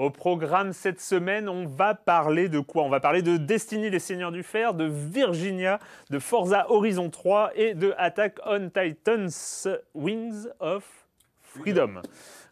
Au programme cette semaine, on va parler de quoi? On va parler de Destiny les Seigneurs du Fer, de Virginia, de Forza Horizon 3 et de Attack on Titans Wings of Freedom.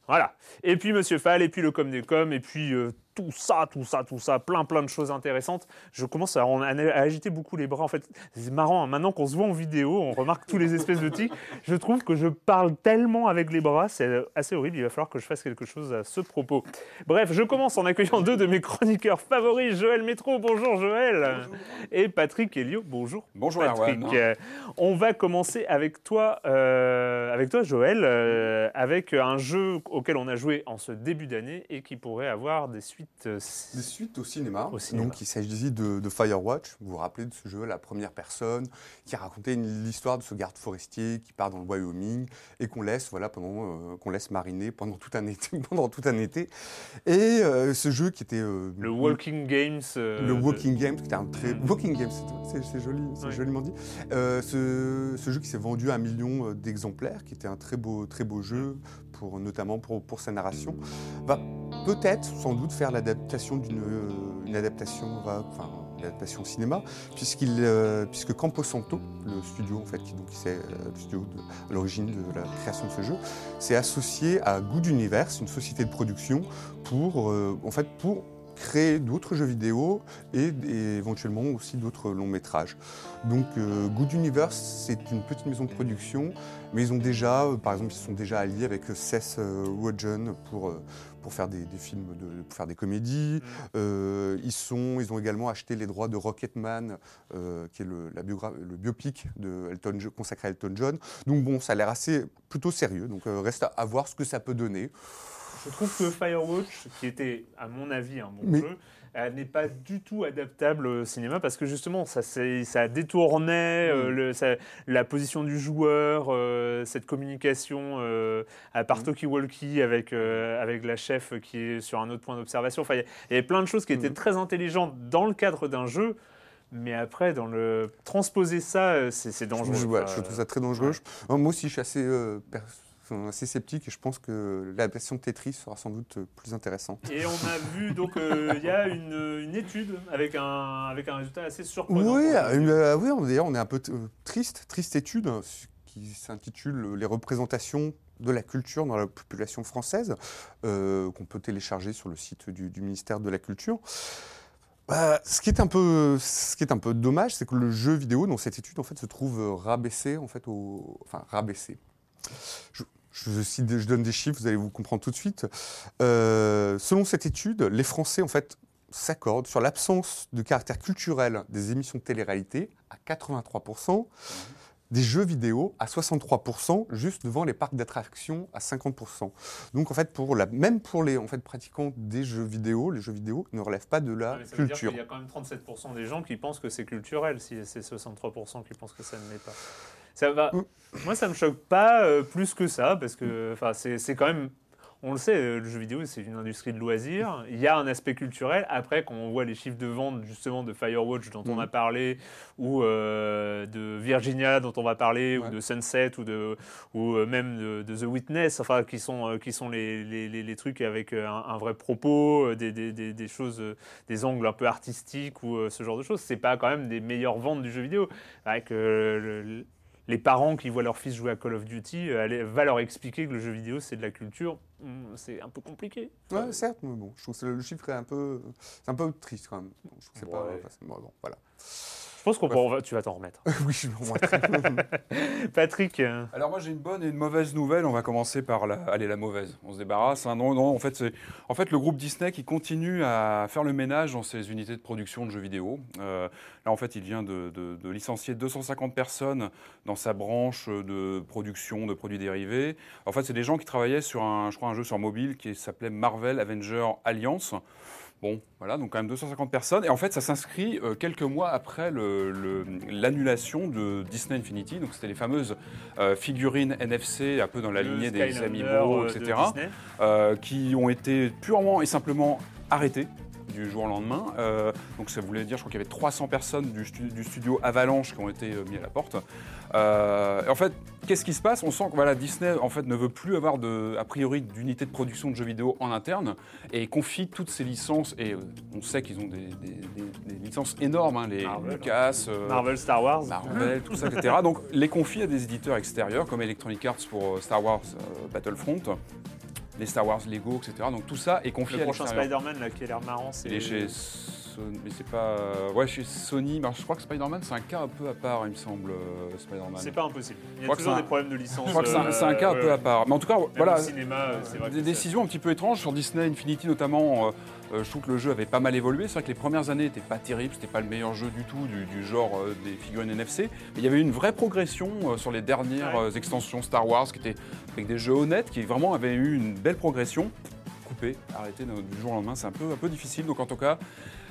Voilà. Et puis Monsieur Fall, et puis le com des com, et puis euh, tout ça, tout ça, tout ça, plein, plein de choses intéressantes. Je commence à, à agiter beaucoup les bras. En fait, c'est marrant. Hein. Maintenant qu'on se voit en vidéo, on remarque tous les espèces de tics. Je trouve que je parle tellement avec les bras, c'est assez horrible. Il va falloir que je fasse quelque chose à ce propos. Bref, je commence en accueillant deux de mes chroniqueurs favoris, Joël Métro. Bonjour Joël. Et Patrick Elio. Bonjour. Bonjour Patrick. Euh, on va commencer avec toi, euh, avec toi Joël, euh, avec un jeu auquel on a joué en ce début d'année et qui pourrait avoir des suites des suites au cinéma. Au cinéma. Donc, il s'agit de, de, Firewatch. Vous vous rappelez de ce jeu, la première personne, qui racontait l'histoire de ce garde forestier qui part dans le Wyoming et qu'on laisse, voilà, pendant, euh, qu'on laisse mariner pendant tout un été. pendant tout un été. Et euh, ce jeu qui était. Euh, le Walking Games. le Walking Games, qui était un très. Walking Games, c'est joli, c'est joliment dit. Ce, ce, jeu qui s'est vendu à un million d'exemplaires, qui était un très beau, très beau jeu, notamment pour, sa narration, va peut-être, sans doute, faire l'adaptation d'une une adaptation, adaptation cinéma, euh, puisque Camposanto, le studio en fait, qui donc c'est euh, le studio à l'origine de la création de ce jeu, s'est associé à Good Universe, une société de production, pour euh, en fait pour créer d'autres jeux vidéo et, éventuellement aussi d'autres longs métrages. Donc Good Universe, c'est une petite maison de production, mais ils ont déjà, par exemple, ils sont déjà alliés avec Seth Rogen pour, pour faire des, films, de, pour faire des comédies. Mm. Euh, ils, sont, ils ont également acheté les droits de Rocketman, euh, qui est le, la le biopic de Elton, consacré à Elton John. Donc bon, ça a l'air assez plutôt sérieux. Donc euh, reste à, voir ce que ça peut donner. Je trouve que Firewatch, qui était à mon avis un bon jeu, elle n'est pas du tout adaptable au cinéma parce que justement, ça, ça détournait euh, la position du joueur, euh, cette communication euh, à part mm. talkie-walkie avec, avec la chef qui est sur un autre point d'observation. Enfin, il y, avait plein de choses qui étaient mm. très intelligentes dans le cadre d'un jeu. Mais après, dans le transposer ça, c'est dangereux. Je, trouve ça très dangereux. Moi aussi, je suis assez assez sceptique et je pense que l'adaptation de Tetris sera sans doute plus intéressante. Et on a vu, donc, euh, il y a une, étude avec un, avec un résultat assez surprenant. Oui, euh, oui d'ailleurs, on est un peu euh, triste, triste étude qui s'intitule Les représentations de la culture dans la population française, qu'on peut télécharger sur le site du, ministère de la Culture. Bah, ce, qui est un peu, ce qui est un peu dommage, c'est que le jeu vidéo dans cette étude en fait, se trouve rabaissé, en fait, au, enfin, rabaissé. Je, je, donne des chiffres, vous allez vous comprendre tout de suite. Euh, selon cette étude, les Français en fait s'accorde sur l'absence de caractère culturel des émissions de télé-réalité à 83%, des jeux vidéo à 63%, juste devant les parcs d'attractions à 50%. Donc en fait, pour la, même pour les en fait, pratiquants des jeux vidéo, les jeux vidéo ne relèvent pas de la mais ça veut dire culture. qu'il y a quand même 37% des gens qui pensent que c'est culturel, si c'est 63% qui pensent que ça ne l'est pas. Ça va, Mm. moi, ça me choque pas euh, plus que ça, parce que c'est quand même. On le sait, euh, le jeu vidéo, c'est une industrie de loisirs. Il y a un aspect culturel. Après, quand on voit les chiffres de vente, justement, de Firewatch dont on Mhm. a parlé, ou euh, de Virginia dont on va parler, Ouais. ou de Sunset, ou, de, ou même de, de The Witness, enfin, qui sont, qui sont les, les, les- les trucs avec un, un vrai propos, des, des, des, des choses, des angles un peu artistiques, ou ce genre de choses. C'est pas quand même des meilleures ventes du jeu vidéo. Avec euh, le- les parents qui voient leur fils jouer à Call of Duty, euh, va leur expliquer que le jeu vidéo c'est de la culture. Hmm, C'est un peu compliqué. Ouais, certes, mais bon, je trouve que le chiffre est un peu, c'est un peu triste quand même. Bon, je trouve que c'est pas, Ouais. bon, voilà. Je pense qu'on peut- tu vas t'en remettre. oui, je me remets. Patrick, euh, Alors moi j'ai une bonne et une mauvaise nouvelle. On va commencer par la, allez, la mauvaise. On se débarrasse. hein. Non, non. En fait, c'est, en fait, le groupe Disney qui continue à faire le ménage dans ses unités de production de jeux vidéo. Euh, là, en fait, il vient de, de- de licencier 250 personnes dans sa branche de production de produits dérivés. En fait, c'est des gens qui travaillaient sur un, je crois, un jeu sur mobile qui s'appelait Marvel Avenger Alliance. Bon, voilà, donc quand même 250 personnes. Et en fait, ça s'inscrit euh, quelques mois après l'annulation de Disney Infinity. Donc, c'était les fameuses euh, figurines NFC, un peu dans la le lignée des Skylander, Amiibo, euh, etc., qui ont été purement et simplement arrêtées du jour au lendemain. Euh, donc ça voulait dire, je crois qu'il y avait 300 personnes du, stu- du studio Avalanche qui ont été euh, mis à la porte. Euh, en fait, qu'est-ce qui se passe? On sent que voilà, Disney en fait ne veut plus avoir de, a priori d'unité de production de jeux vidéo en interne et confie toutes ses licences. Et euh, on sait qu'ils ont des, des- des- des licences énormes, hein, les Marvel, Lucas, euh, Marvel, Star Wars. Marvel, tout ça, etc. Donc les confie à des éditeurs extérieurs comme Electronic Arts pour Star Wars Battlefront, les Star Wars Lego, etc. Donc tout ça est confié Le à prochain. Spider-Man là, qui a l'air marrant, c'est Il est chez Sony, mais c'est pas. euh, Ouais, chez Sony. Je crois que Spider-Man, c'est un cas un peu à part, il me semble, euh, Spider-Man. C'est pas impossible. Il y a toujours un- des problèmes de licence. Je crois que c'est un, euh, c'est un cas un peu à part. Mais en tout cas, même voilà. au cinéma, c'est vrai. Des décisions un petit peu étranges sur Disney Infinity notamment. euh, euh, je trouve que le jeu avait pas mal évolué. C'est vrai que les premières années n'étaient pas terribles, c'était pas le meilleur jeu du tout du, du genre euh, des figurines NFC. Mais il y avait eu une vraie progression euh, sur les dernières extensions Star Wars qui étaient avec des jeux honnêtes, qui vraiment avaient eu une belle progression. Coupé, arrêté du jour au lendemain, c'est un peu, un peu difficile. Donc en tout cas,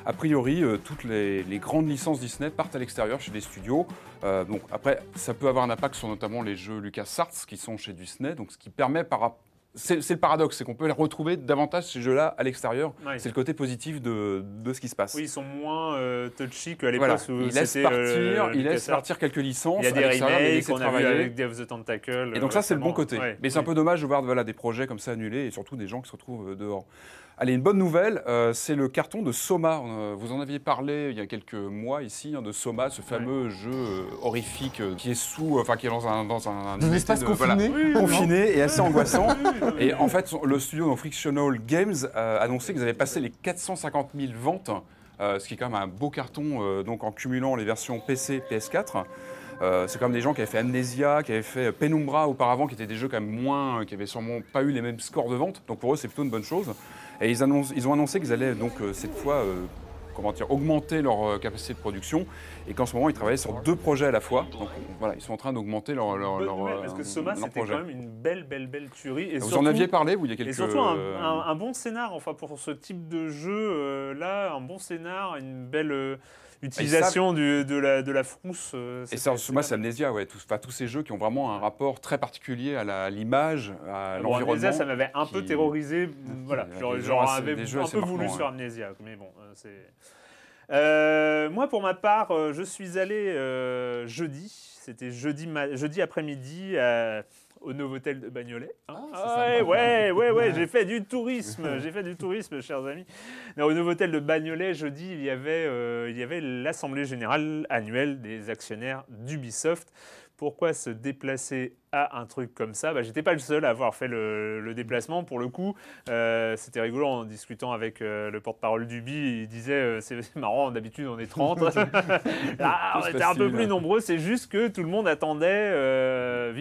a priori, euh, toutes les, les grandes licences Disney partent à l'extérieur chez des studios. Euh, donc après, ça peut avoir un impact sur notamment les jeux LucasArts qui sont chez Disney. Donc ce qui permet par rap- c'est le paradoxe, c'est qu'on peut les retrouver davantage ces jeux-là à l'extérieur. Ouais. C'est le côté positif de, de ce qui se passe. Oui, ils sont moins euh, touchy qu'à l'époque voilà. où Il laisse c'était, partir, euh, il laisse LucasArts. partir quelques licences. Il y a des remakes qu'on a vu avec Dave the Tentacle. Et donc ça, c'est le bon côté. Ouais. Mais c'est un peu dommage de voir voilà, des projets comme ça annulés et surtout des gens qui se retrouvent euh, dehors. Allez, une bonne nouvelle, euh, c'est le carton de Soma. Euh, vous en aviez parlé il y a quelques mois ici, hein, de Soma, ce fameux jeu euh, horrifique euh, qui est sous, euh, enfin qui est dans un dans un, espace de- voilà, confiné. confiné et assez angoissant. Et en fait, le studio donc, Frictional Games a annoncé qu'ils avaient passé les 450 000 ventes, euh, ce qui est quand même un beau carton, euh, donc en cumulant les versions PC, PS4. Euh, c'est comme des gens qui avaient fait Amnesia, qui avaient fait Penumbra auparavant, qui étaient des jeux quand même moins, qui avaient sûrement pas eu les mêmes scores de vente. Donc pour eux, c'est plutôt une bonne chose. Et ils, annoncent, ils ont annoncé qu'ils allaient donc euh, cette fois, euh, comment dire, augmenter leur capacité de production et qu'en ce moment, ils travaillaient sur deux projets à la fois. Donc voilà, ils sont en train d'augmenter leur, leur, leur, parce que Soma, c'était quand même une belle, belle, belle tuerie. Et Vous surtout, en aviez parlé, vous, il y a quelques... Et surtout un, un- un bon scénar, enfin pour ce type de jeu euh, là, un bon scénar, une belle euh, utilisation du- de, la, de la frousse. euh, Et ça, moi, c'est. Amnesia, ouais. Tous, ces jeux qui ont vraiment un rapport très particulier à l'image, à Bon, l'environnement. Amnesia, ça m'avait un peu terrorisé. Voilà, jeux j'aurais assez- avais un peu voulu sur. Amnesia, mais bon, euh, c'est. Euh, moi, pour ma part, euh, je suis allé euh, jeudi. C'était jeudi, jeudi après-midi à- au Novotel de Bagnolet. hein. Ah, Ah, ouais, ouais, ouais, ouais, j'ai fait du tourisme. J'ai fait du tourisme, chers amis. Non, au Novotel de Bagnolet, jeudi, il y avait, euh, il y avait l'assemblée générale annuelle des actionnaires d'Ubisoft. Pourquoi se déplacer à un truc comme ça? Bah, J'étais pas le seul à avoir fait le, le déplacement. Pour le coup, euh, c'était rigolo en discutant avec euh, le porte-parole d'Ubi. Il disait euh, c'est marrant, d'habitude on est 30. Là, on Tous était un peu plus nombreux. C'est juste que tout le monde attendait euh,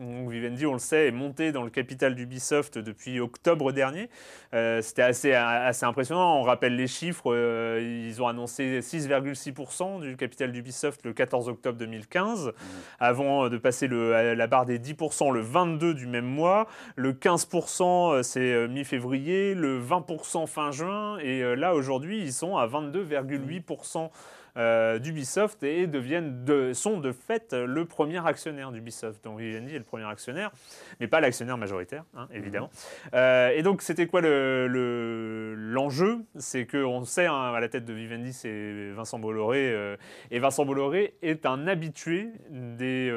Vivendi. Vivendi, on le sait, est monté dans le capital d'Ubisoft depuis octobre dernier. Euh, c'était assez, assez impressionnant. On rappelle les chiffres. Euh, ils ont annoncé 6,6% du capital d'Ubisoft le 14 octobre 2015, mmh. avant de passer le, la barre des 10% le 22 du même mois. Le 15%, c'est mi-février. Le 20% fin juin. Et là, aujourd'hui, ils sont à 22,8% euh, d'Ubisoft et deviennent de, sont de fait le premier actionnaire d'Ubisoft. Donc Vivendi est le premier actionnaire, mais pas l'actionnaire majoritaire, hein, évidemment. Mhm. Euh, et donc c'était quoi l'enjeu le, C'est qu'on sait, hein, à la tête de Vivendi, c'est Vincent Bolloré, euh, et Vincent Bolloré est un habitué des,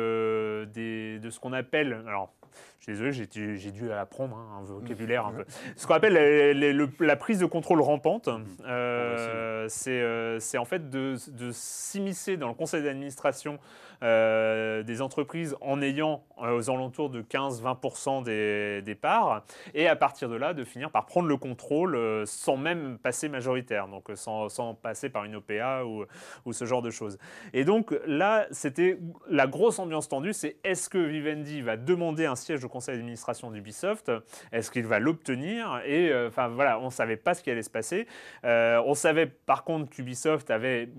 des de ce qu'on appelle, alors je suis désolé, j'ai dû apprendre hein, un vocabulaire un peu. Ce qu'on appelle la prise de contrôle rampante, mmh. euh, euh, c'est en fait de, de s'immiscer dans le conseil d'administration euh, des entreprises en ayant euh, aux alentours de 15-20% des, parts, et à partir de là, de finir par prendre le contrôle sans même passer majoritaire, donc sans, sans passer par une OPA ou, ou, ce genre de choses. Et donc là, c'était la grosse ambiance tendue, c'est est-ce que Vivendi va demander un siège au conseil d'administration d'Ubisoft Est-ce qu'il va l'obtenir Et enfin voilà, on ne savait pas ce qui allait se passer. on savait par contre qu'Ubisoft avait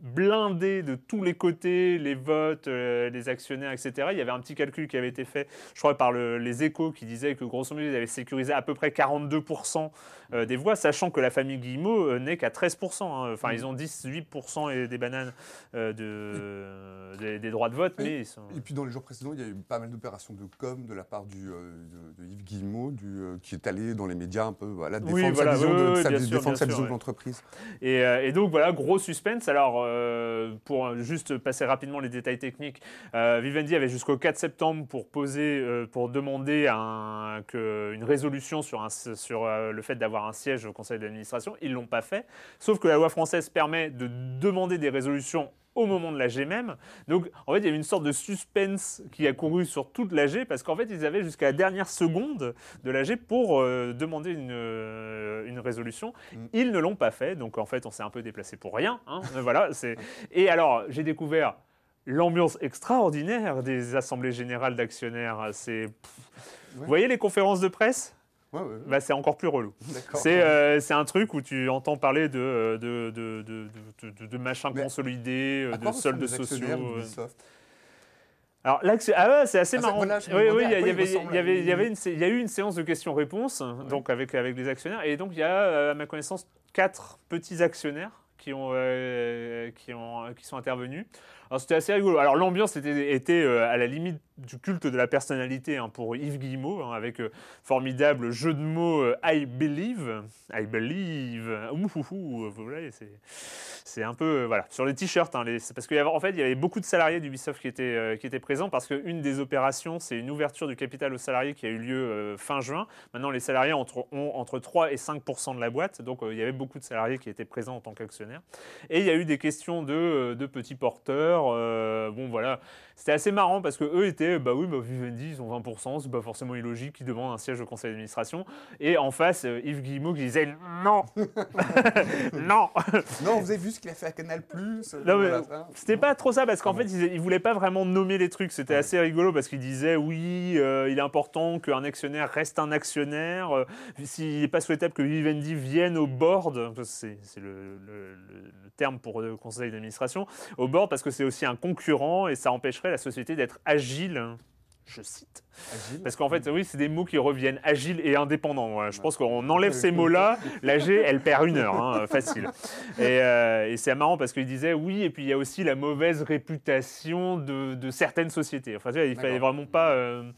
blindé de tous les côtés, les votes, euh, les actionnaires, etc. Il y avait un petit calcul qui avait été fait, je crois, par les échos qui disait que grosso modo, ils avaient sécurisé à peu près 42% euh, des voix, sachant que la famille Guillemot euh, n'est qu'à 13%. Hein. Enfin, ils ont 18% et des bananes de, des, droits de vote. Et, mais et puis dans les jours précédents, il y a eu pas mal d'opérations de com de la part du, de, Yves Guillemot, du, qui est allé dans les médias un peu voilà, défendre sa vision de, l'entreprise. Et, et, donc voilà, gros suspense. Alors, euh, pour juste passer rapidement les détails techniques, euh, Vivendi avait jusqu'au 4 septembre pour poser, euh, pour demander une résolution sur, sur le fait d'avoir un siège au conseil d'administration. Ils ne l'ont pas fait. Sauf que la loi française permet de demander des résolutions au moment de l'AG même. Donc, en fait, il y avait une sorte de suspense qui a couru sur toute l'AG parce qu'en fait, ils avaient jusqu'à la dernière seconde de l'AG pour euh, demander une, euh, une résolution. Mm. Ils ne l'ont pas fait. Donc, en fait, on s'est un peu déplacé pour rien. Hein. voilà. Et alors, j'ai découvert l'ambiance extraordinaire des assemblées générales d'actionnaires. C'est. Vous voyez les conférences de presse? Bah, c'est encore plus relou. Euh, c'est un truc où tu entends parler de, de, de, de, de machin consolidé, de soldes sociaux. Euh. Alors ah c'est assez ah, marrant. oui, oui, il y, a eu une séance de questions-réponses donc avec, avec les actionnaires et donc il y a euh, à ma connaissance quatre petits actionnaires qui, ont, qui, ont, qui sont intervenus. Alors c'était assez rigolo. Alors l'ambiance était, était à la limite du culte de la personnalité hein, pour Yves Guillemot, hein, avec euh, formidable jeu de mots euh, I believe, I believe, ouh, c'est un peu euh, voilà sur les t-shirts, hein, parce qu'en fait il y avait beaucoup de salariés d'Ubisoft qui étaient qui étaient présents parce qu'une des opérations c'est une ouverture du capital aux salariés qui a eu lieu fin juin. Maintenant les salariés ont entre 3 et 5 de la boîte, donc il y avait beaucoup de salariés qui étaient présents en tant qu'actionnaires. Et il y a eu des questions de, de petits porteurs, bon voilà, c'était assez marrant parce que eux étaient bah oui, bah, Vivendi, ils ont 20%, c'est pas forcément illogique qu'ils demandent un siège au conseil d'administration. Et en face, euh, Yves Guillemot qui disait non Non Non, vous avez vu ce qu'il a fait à Canal Plus C'était pas trop ça parce qu'en fait, il, voulait pas vraiment nommer les trucs. C'était assez rigolo parce qu'il disait oui, euh, il est important qu'un actionnaire reste un actionnaire. Euh, s'il n'est pas souhaitable que Vivendi vienne au board, c'est le, le, terme pour le conseil d'administration, au board parce que c'est aussi un concurrent et ça empêcherait la société d'être agile je cite. Parce qu'en fait, oui, c'est des mots qui reviennent agile et indépendant. Je pense qu'on enlève ces mots-là, l'AG, elle perd une heure, hein, facile. Euh, et, c'est marrant parce qu'il disait oui, et puis il y a aussi la mauvaise réputation de, certaines sociétés. Enfin, il fallait vraiment pas. Euh,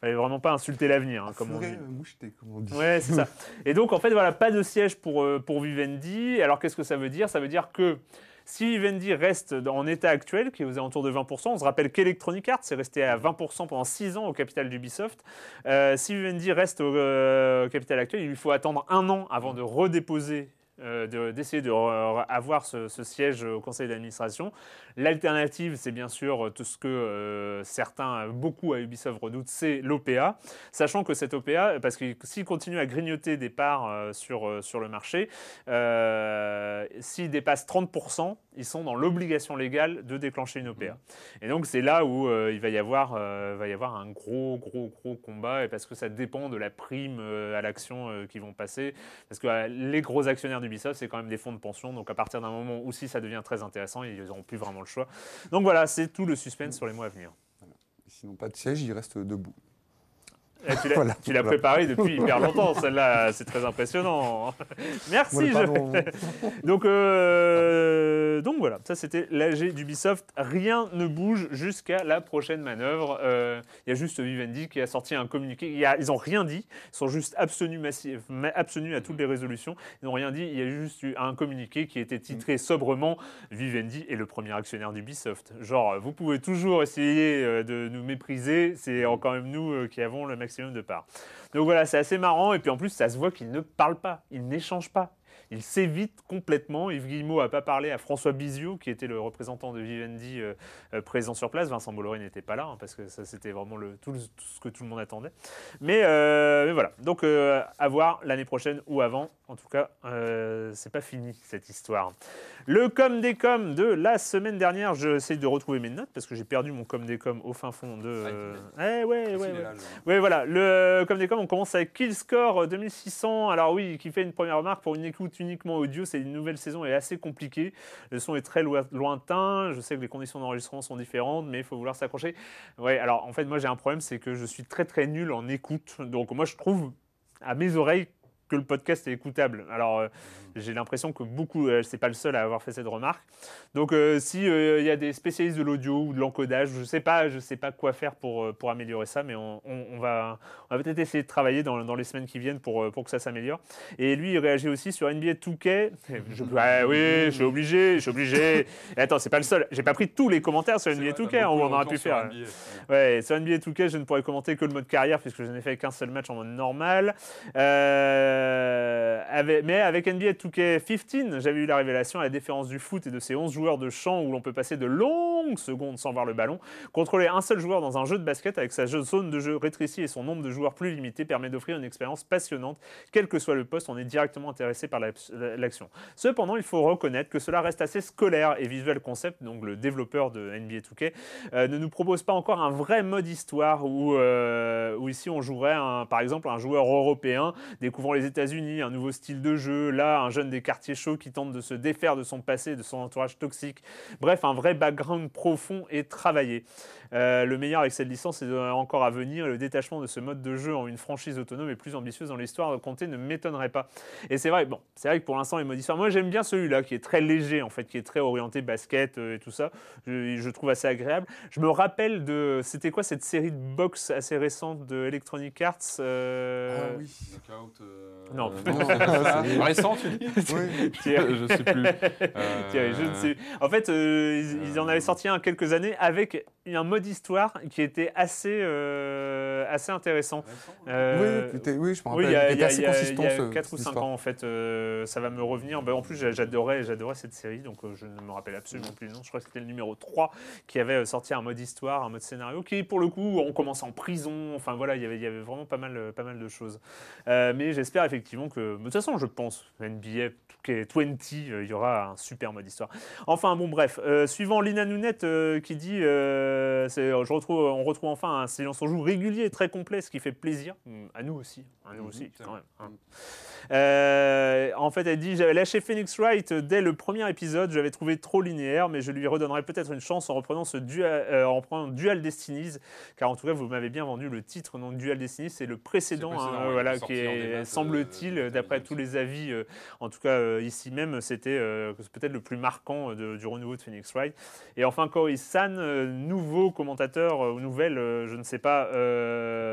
fallait vraiment pas insulter l'avenir, hein, comme, on dit. Moucheté, comme on dit. Ouais, c'est ça. Et donc, en fait, voilà, pas de siège pour, euh, pour Vivendi. Alors, qu'est-ce que ça veut dire? Ça veut dire que si Vivendi reste en état actuel, qui est aux alentours de 20%, on se rappelle qu'Electronic Arts est resté à 20% pendant 6 ans au capital d'Ubisoft. Euh, si Vivendi reste euh, au, capital actuel, il lui faut attendre un an avant de redéposer d'essayer de, avoir ce, siège au conseil d'administration. L'alternative, c'est bien sûr tout ce que certains, beaucoup à Ubisoft redoutent, c'est l'OPA, sachant que cette OPA, parce que s'il continue à grignoter des parts sur, sur le marché, s'il dépasse 30%, ils sont dans l'obligation légale de déclencher une OPA. Et donc c'est là où euh, il va y, avoir, euh, va y avoir un gros, gros, gros combat, et parce que ça dépend de la prime euh, à l'action qui vont passer. Parce que les gros actionnaires d'Ubisoft, c'est quand même des fonds de pension, donc à partir d'un moment où si ça devient très intéressant, ils n'auront plus vraiment le choix. Donc voilà, c'est tout le suspense sur les mois à venir. Sinon pas de siège, il reste debout. Eh, tu l'as préparé depuis hyper longtemps, celle-là, c'est très impressionnant. Merci. donc, euh, donc voilà, ça c'était l'AG d'Ubisoft. Rien ne bouge jusqu'à la prochaine manœuvre. Euh, il y a juste Vivendi qui a sorti un communiqué. ils n'ont rien dit, ils sont juste abstenus, abstenus à toutes les résolutions. Ils n'ont rien dit, il y a juste eu un communiqué qui était titré sobrement Vivendi est le premier actionnaire d'Ubisoft. Genre, vous pouvez toujours essayer euh, de nous mépriser, c'est quand même nous qui avons le maximum de part. Donc voilà, c'est assez marrant. Et puis en plus, ça se voit qu'il ne parle pas, il n'échange pas il s'évite complètement. Yves Guillemot n'a pas parlé à François Bizio, qui était le représentant de Vivendi euh, euh, présent sur place. Vincent Bolloré n'était pas là, hein, parce que ça, c'était vraiment le, tout, ce que tout le monde attendait. Mais, euh, voilà, donc à voir l'année prochaine ou avant. En tout cas, c'est pas fini cette histoire. Le com des com de la semaine dernière, j'essaie de retrouver mes notes parce que j'ai perdu mon com des com au fin fond de. Eh ouais, ouais, ouais. Ouais, voilà. Le com des com, on commence avec Killscore 2600. Alors oui, qui fait une première remarque pour une écoute uniquement audio, c'est une nouvelle saison est assez compliquée. Le son est très lointain. Je sais que les conditions d'enregistrement sont différentes, mais il faut vouloir s'accrocher. Ouais, alors en fait, moi j'ai un problème, c'est que je suis très très nul en écoute. Donc moi je trouve à mes oreilles que le podcast est écoutable. Alors, euh, j'ai l'impression que beaucoup, euh, c'est pas le seul à avoir fait cette remarque. Donc, euh, si il y a des spécialistes de l'audio ou de l'encodage, je sais pas, je sais pas quoi faire pour, pour améliorer ça, mais on, va, on va peut-être essayer de travailler dans, dans, les semaines qui viennent pour, pour que ça s'améliore. Et lui, il réagit aussi sur NBA 2K. Je, oui, je suis obligé, je suis obligé. Et attends, c'est pas le seul. J'ai pas pris tous les commentaires sur NBA 2K. On, on aurait pu faire. Ouais, sur NBA 2K, je ne pourrais commenter que le mode carrière puisque je n'ai fait qu'un seul match en mode normal. Euh, euh, mais avec NBA 2K15, j'avais eu la révélation à la différence du foot et de ces 11 joueurs de champ où l'on peut passer de longues secondes sans voir le ballon. Contrôler un seul joueur dans un jeu de basket avec sa zone de jeu rétrécie et son nombre de joueurs plus limité permet d'offrir une expérience passionnante. Quel que soit le poste, on est directement intéressé par l'action. Cependant, il faut reconnaître que cela reste assez scolaire et Visual Concept, donc le développeur de NBA 2K, euh, ne nous propose pas encore un vrai mode histoire où, euh, où ici on jouerait un, par exemple un joueur européen découvrant les États-Unis, un nouveau style de jeu, là, un jeune des quartiers chauds qui tente de se défaire de son passé, de son entourage toxique. Bref, un vrai background profond et travaillé. Euh, le meilleur avec cette licence est encore à venir et le détachement de ce mode de jeu en une franchise autonome et plus ambitieuse dans l'histoire de compter ne m'étonnerait pas. Et c'est vrai, bon, c'est vrai que pour l'instant, les modes histoire, moi j'aime bien celui-là qui est très léger en fait, qui est très orienté basket euh, et tout ça. Je, trouve assez agréable. Je me rappelle de, c'était quoi cette série de box assez récente de Electronic Arts euh... Ah oui. Knockout. Euh, non, non récent, tu dis? Oui. je sais plus. je ne sais. En fait, ils, ils en avaient sorti un quelques années avec un mode d'histoire qui était assez, euh, assez intéressant. Euh, oui, oui, je me rappelle. Oui, il y a, il assez consistant, il y a 4 ou 5 ans, en fait, euh, ça va me revenir. Ben, en plus, j'adorais, j'adorais cette série, donc je ne me rappelle absolument plus le nom. Je crois que c'était le numéro 3 qui avait sorti un mode histoire, un mode scénario, qui, pour le coup, on commence en prison. Enfin, voilà, il y avait, il y avait vraiment pas mal, pas mal de choses. mais j'espère effectivement que, de toute façon, je pense, NBA 20, il y aura un super mode histoire. Enfin, bon, bref. suivant Lina Nounette qui dit je retrouve, on retrouve enfin un silence en joue régulier et très complet, ce qui fait plaisir. Mm, à nous aussi. À nous mmh, aussi, quand même. Hein. Euh, en fait, elle dit J'avais lâché Phoenix Wright dès le premier épisode, j'avais trouvé trop linéaire, mais je lui redonnerai peut-être une chance en reprenant ce dual, euh, en reprenant Dual Destinies, car en tout cas, vous m'avez bien vendu le titre. Donc, Dual Destinies, c'est le précédent, hein, voilà, qui est, semble-t-il, euh, d'après tous les avis, en tout cas ici même, c'était peut-être le plus marquant du renouveau de Phoenix Wright. Et enfin, Corey San, nouveau commentateur ou nouvelle, je ne sais pas,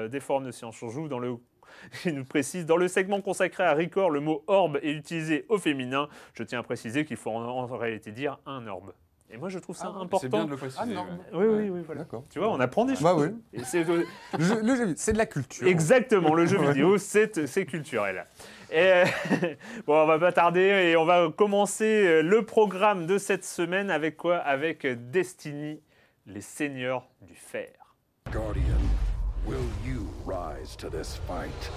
des forums de science. On joue dans le Il nous précise dans le segment consacré à Record, le mot orbe est utilisé au féminin. Je tiens à préciser qu'il faut en, réalité dire un orbe. Et moi, je trouve ça ah, important. C'est bien de le préciser. Ah, oui, oui, oui, voilà. Tu vois, on apprend des bah choses. oui. c'est le, jeu, c'est de la culture. Exactement, le jeu vidéo, c'est culturel. Et bon, on va pas tarder et on va commencer le programme de cette semaine avec quoi? Avec Destiny, les seigneurs du fer. Guardian. Will you rise to this fight?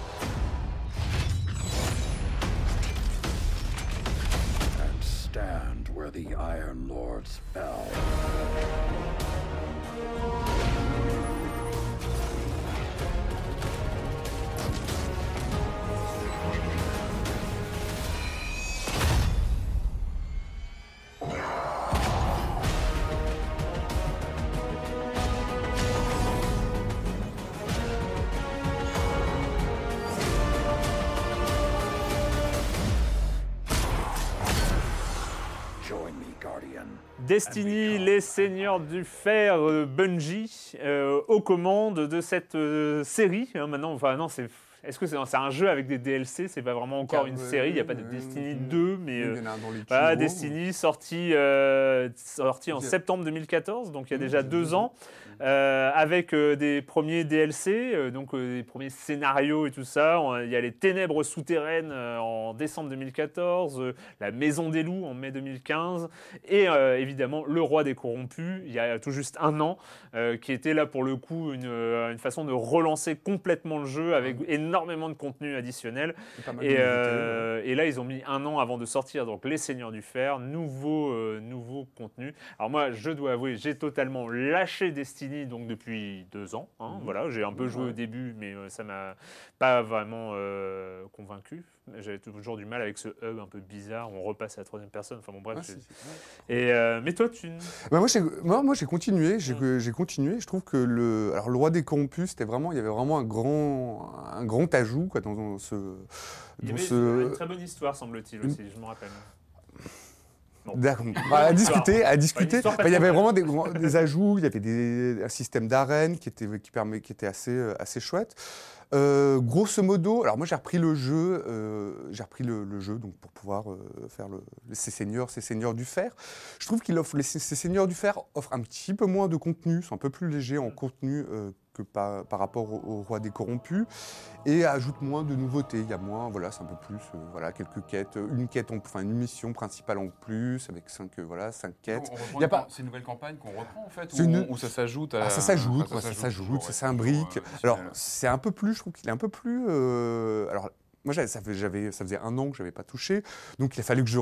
Stand where the Iron Lords fell. Join Destiny, les seigneurs du fer, euh, Bungie, euh, aux commandes de cette euh, série. hein, maintenant, enfin non, c'est. Est-ce que c'est un jeu avec des DLC C'est pas vraiment encore une série. Il n'y a pas de Destiny 2, mais euh, Il y en a un dans les voilà, tuyaux. Destiny sorti sorti en septembre 2014, donc il y a Mmh, déjà deux ans, euh, avec euh, des premiers DLC, euh, donc des premiers scénarios et tout ça. Il y a les Ténèbres souterraines en décembre 2014, euh, la Maison des loups en mai 2015, et évidemment le Roi des corrompus. Il y a tout juste un an, qui était là pour le coup une, une façon de relancer complètement le jeu avec énormément de contenu additionnel. Et, euh, là, ils ont mis un an avant de sortir donc Les Seigneurs du Fer, nouveau, euh, nouveau contenu. Alors moi, je dois avouer, j'ai totalement lâché Destiny donc depuis deux ans. hein, Mhm. Voilà, j'ai un peu joué au début, mais euh, ça m'a pas vraiment euh, convaincu. J'avais toujours du mal avec ce hub un peu bizarre. On repasse à la troisième personne. Enfin bon, bref. Ah. Et euh, mais toi, tu Bah, moi, j'ai, moi, moi, j'ai continué. J'ai, continué. Je trouve que le, alors le roi des corrompus, c'était vraiment, il y avait vraiment un grand, un grand ajout quoi, dans, dans ce, il y dans avait ce- une très bonne histoire, semble-t-il aussi. Je me rappelle. Bah, à discuter, à discuter. pas Bah, il y avait vraiment des, ajouts. Il y avait des, un système d'arène qui était, qui permet, qui était assez, euh, assez chouette. Euh, grosso modo, alors moi j'ai repris le jeu, euh, j'ai repris le, le jeu donc pour pouvoir euh, faire le, ces seigneurs, ces seigneurs du fer. Je trouve qu'il offre les, ces seigneurs du fer offrent un petit peu moins de contenu, sont un peu plus légers en contenu que par, par rapport au, au roi des corrompus et ajoute moins de nouveautés. Il y a moins, voilà, c'est un peu plus, euh, voilà, quelques quêtes, une quête, en- enfin une mission principale en plus avec cinq, euh, voilà, cinq quêtes. Reprend Y a pas- camp- C'est une nouvelle campagne qu'on reprend en fait C'est ou, une- ou ça s'ajoute à... Ah, ça s'ajoute, ça s'ajoute, ça s'imbrique. euh, Alors, c'est un peu plus, je trouve qu'il est un peu plus. euh, alors, moi, ça, faisait un an que je n'avais pas touché, donc il a fallu que je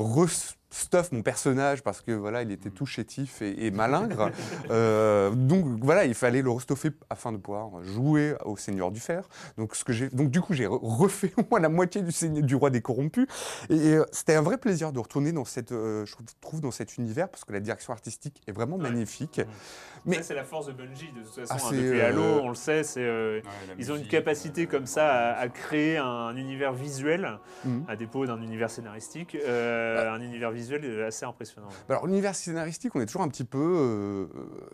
restuff mon personnage parce que voilà, il était tout chétif et, et malingre. Euh, donc voilà, il fallait le restuffer afin de pouvoir jouer au Seigneur du Fer. Donc, ce que j'ai, donc du coup, j'ai re- refait au moins la moitié du, Seigneur, du Roi des Corrompus. Et, euh, c'était un vrai plaisir de retourner dans cette, euh, je trouve, dans cet univers parce que la direction artistique est vraiment Ouais. magnifique. Mais Mais- c'est la force de Bungie de toute façon. Ah, hein, c'est, depuis euh, Halo, on le sait, c'est euh, Ouais, Ils ont une capacité euh, comme ça à, à créer un univers visuel, Mhm. à dépôt d'un univers scénaristique, euh, un univers visuel assez impressionnant. Bah Alors, l'univers scénaristique, on est toujours un petit peu. euh,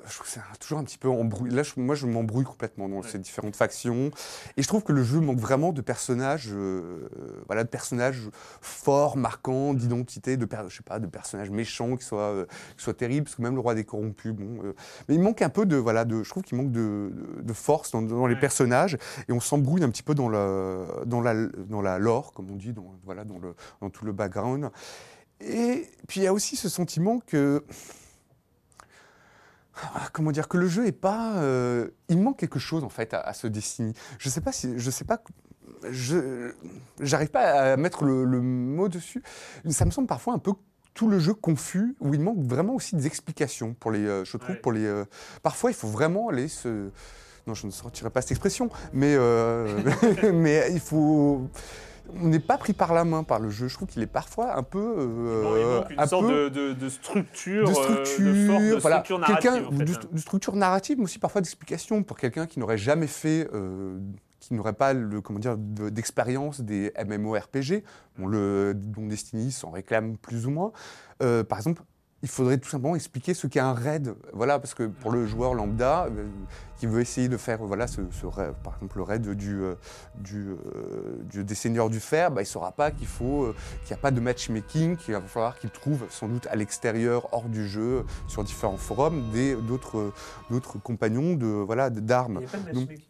je trouve c'est toujours un petit peu embrouillé. Là, je- moi, je m'embrouille complètement dans Ouais. ces différentes factions. Et je trouve que le jeu manque vraiment de personnages, euh, voilà, de personnages forts, marquants, d'identité, de, je sais pas, de personnages méchants qui soient, euh, qui soient terribles. Parce que même le roi des corrompus, bon. mais il manque un peu de. Voilà, de, je trouve qu'il manque de, de- de force dans, dans les Ouais. personnages. Et on s'embrouille un petit peu dans la, dans la, dans la lore, comme on dit, dans, voilà, dans, le, dans tout le background. Et puis il y a aussi ce sentiment que. Ah, Comment dire que le jeu est pas, euh, il manque quelque chose en fait à, à ce Destiny. Je sais pas si, je sais pas, je, j'arrive pas à mettre le, le mot dessus. Ça me semble parfois un peu tout le jeu confus où il manque vraiment aussi des explications pour les, euh, je trouve Ouais. pour les. euh, parfois il faut vraiment aller se. Non, je ne sortirai pas cette expression, mais euh, mais il faut. On n'est pas pris par la main par le jeu. Je trouve qu'il est parfois un peu. euh, manque une un sorte peu- de, de- de structure, de structure, de force, de voilà, structure narrative. quelqu'un en fait, de, hein. de structure narrative, mais aussi parfois d'explication pour quelqu'un qui n'aurait jamais fait, euh, qui n'aurait pas le comment dire de- d'expérience des MMORPG, bon, le dont Destiny s'en réclame plus ou moins. Euh, par exemple. Il faudrait tout simplement expliquer ce qu'est un raid. Voilà, parce que pour le joueur lambda euh, qui veut essayer de faire voilà, ce, ce raid, par exemple le raid du, euh, du, euh, du- des seigneurs du fer, bah, il ne saura pas qu'il faut qu'il n'y a pas de matchmaking, qu'il va falloir qu'il trouve sans doute à l'extérieur, hors du jeu, sur différents forums, d'autres compagnons de voilà d'armes. Il n'y a pas de Donc, matchmaking.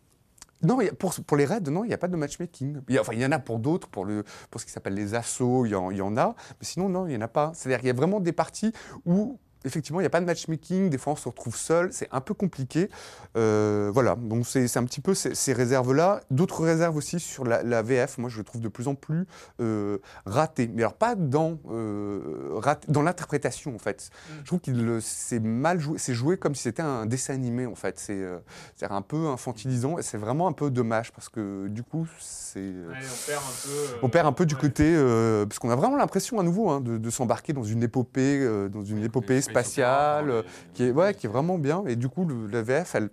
Non, pour, les raids, non, il n'y a pas de matchmaking. Il y enfin, il y en a pour d'autres, pour, ce qui s'appelle les assauts, il y, en, y en a, mais sinon, non, il n'y en a pas. C'est-à-dire qu'il y a vraiment des parties où effectivement, il n'y a pas de matchmaking. Des fois, on se retrouve seul. C'est un peu compliqué. Euh, voilà. Donc, c'est un petit peu ces, ces réserves-là. D'autres réserves aussi sur la, la VF. Moi, je le trouve de plus en plus euh, raté. Mais alors, pas dans, euh, raté- dans l'interprétation, en fait. Je trouve qu'il c'est mal joué. C'est joué comme si c'était un dessin animé, en fait. C'est un peu infantilisant. Et c'est vraiment un peu dommage parce que, du coup, c'est. on perd un peu. on perd un peu du côté, parce qu'on a vraiment l'impression à nouveau hein, de, de s'embarquer dans une épopée, dans une épopée spatiale, euh, hein, qui est, ouais, qui est vraiment bien. Et du coup, le, la VF, elle,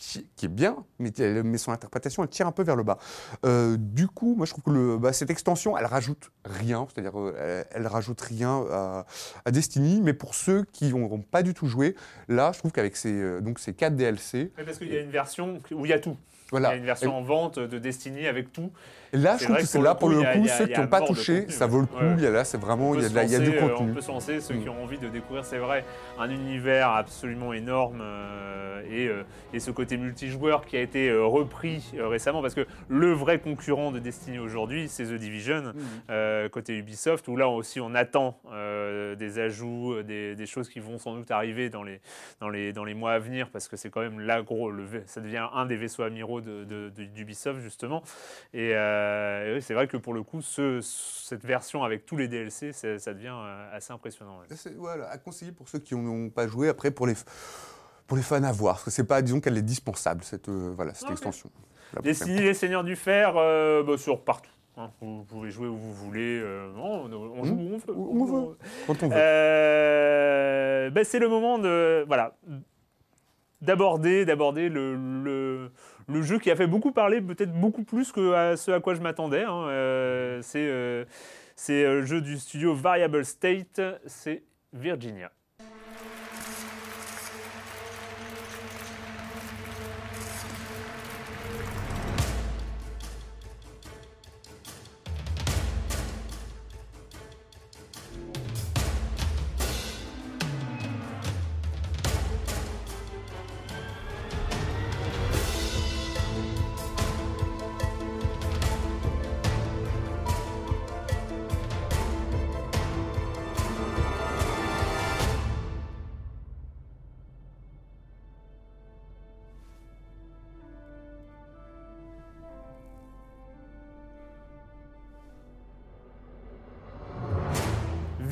qui est bien, mais, son interprétation, elle tire un peu vers le bas. Euh, du coup, moi, je trouve que le, bah, cette extension, elle rajoute rien, c'est-à-dire, euh, elle, elle rajoute rien à, à Destiny. Mais pour ceux qui n'ont pas du tout joué, là, je trouve qu'avec ces, euh, donc ces quatre DLC, parce qu'il y a une version où il y a tout. voilà. Il y a une version en vente de Destiny avec tout. Là, je trouve que c'est là pour le coup, ceux qui n'ont pas touché, ça vaut le coup. Il y a là, c'est vraiment, il y a, du euh, contenu. On peut se lancer, ceux Mm. qui ont envie de découvrir, c'est vrai, un univers absolument énorme euh, et, euh, et ce côté multijoueur qui a été repris récemment parce que le vrai concurrent de Destiny aujourd'hui, c'est The Division, Mm. côté Ubisoft, où là aussi on attend des ajouts, des, des choses qui vont sans doute arriver dans les, dans les, dans les mois à venir parce que c'est quand même là, gros, le, ça devient un des vaisseaux amiraux de, de- de- d'Ubisoft justement. Et, euh, et oui, c'est vrai que pour le coup, ce- cette version avec tous les DLC, ça devient euh, assez impressionnant. ouais. Voilà, à conseiller pour ceux qui n'ont pas joué. Après, pour les, pour les fans à voir, parce que c'est pas, disons qu'elle est dispensable cette, euh, voilà, cette extension. Destiny, les Seigneurs du Fer, euh, bah, sur partout. hein. Vous pouvez jouer où vous voulez. euh, on, on joue où on veut. Où on veut. Quand on veut. Euh, ben, c'est le moment de voilà d'aborder d'aborder le, le, le jeu qui a fait beaucoup parler, peut-être beaucoup plus que ce à quoi je m'attendais. hein. Euh, c'est euh, euh, le jeu du studio Variable State, c'est Virginia.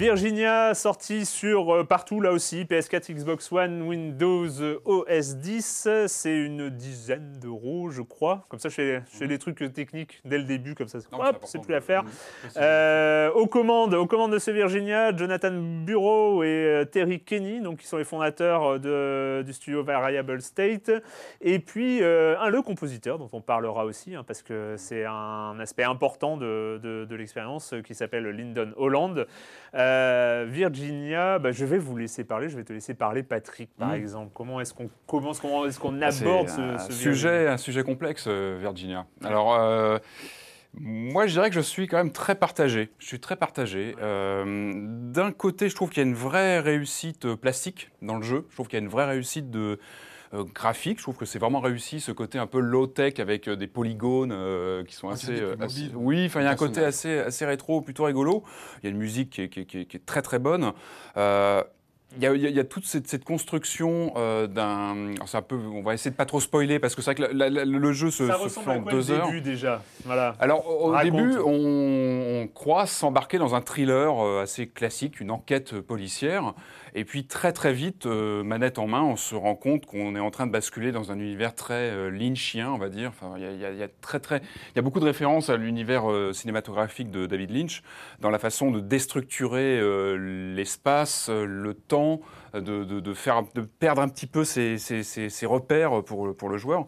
Virginia sorti sur euh, partout là aussi, PS4, Xbox One, Windows euh, OS 10. C'est une dizaine d'euros, je crois. Comme ça, je fais, je fais des trucs euh, techniques dès le début, comme ça, Non, hop, important c'est plus à faire. de préciser. Euh, aux commandes, aux commandes de ce Virginia, Jonathan Bureau et euh, Terry Kenny, donc qui sont les fondateurs euh, de, du studio Variable State, et puis euh, un le compositeur dont on parlera aussi, hein, parce que c'est un aspect important de, de- de l'expérience euh, qui s'appelle Lyndon Holland. Euh, Virginia, bah, je vais vous laisser parler, je vais te laisser parler, Patrick, par Mhm. exemple. Comment est-ce qu'on commence, comment est-ce qu'on Ah, aborde ce, un ce sujet, un sujet complexe, euh, Virginia. Alors, euh, moi, je dirais que je suis quand même très partagé. Je suis très partagé. Euh, D'un côté, je trouve qu'il y a une vraie réussite euh, plastique dans le jeu. Je trouve qu'il y a une vraie réussite de euh, graphique. Je trouve que c'est vraiment réussi ce côté un peu low tech avec euh, des polygones euh, qui sont Ah, assez, euh. Oui, enfin, il y a un côté assez, assez rétro, plutôt rigolo. Il y a une musique qui est, qui est- qui est- qui est très très bonne. Euh, il y, a, il y toute cette, cette construction euh, d'un. un peu. On va essayer de pas trop spoiler parce que c'est vrai que la- la- le jeu se, Ça se ressemble fait à en quoi deux le heures. début déjà? Voilà. Alors au Raconte. début, on, on croit s'embarquer dans un thriller euh, assez classique, une enquête euh, policière, et puis très très vite, euh, manette en main, on se rend compte qu'on est en train de basculer dans un univers très euh, lynchien, on va dire. Enfin, il y a, très très, il y a beaucoup de références à l'univers euh, cinématographique de David Lynch dans la façon de déstructurer l'espace, le temps, de, faire, de perdre un petit peu ses, repères pour le joueur.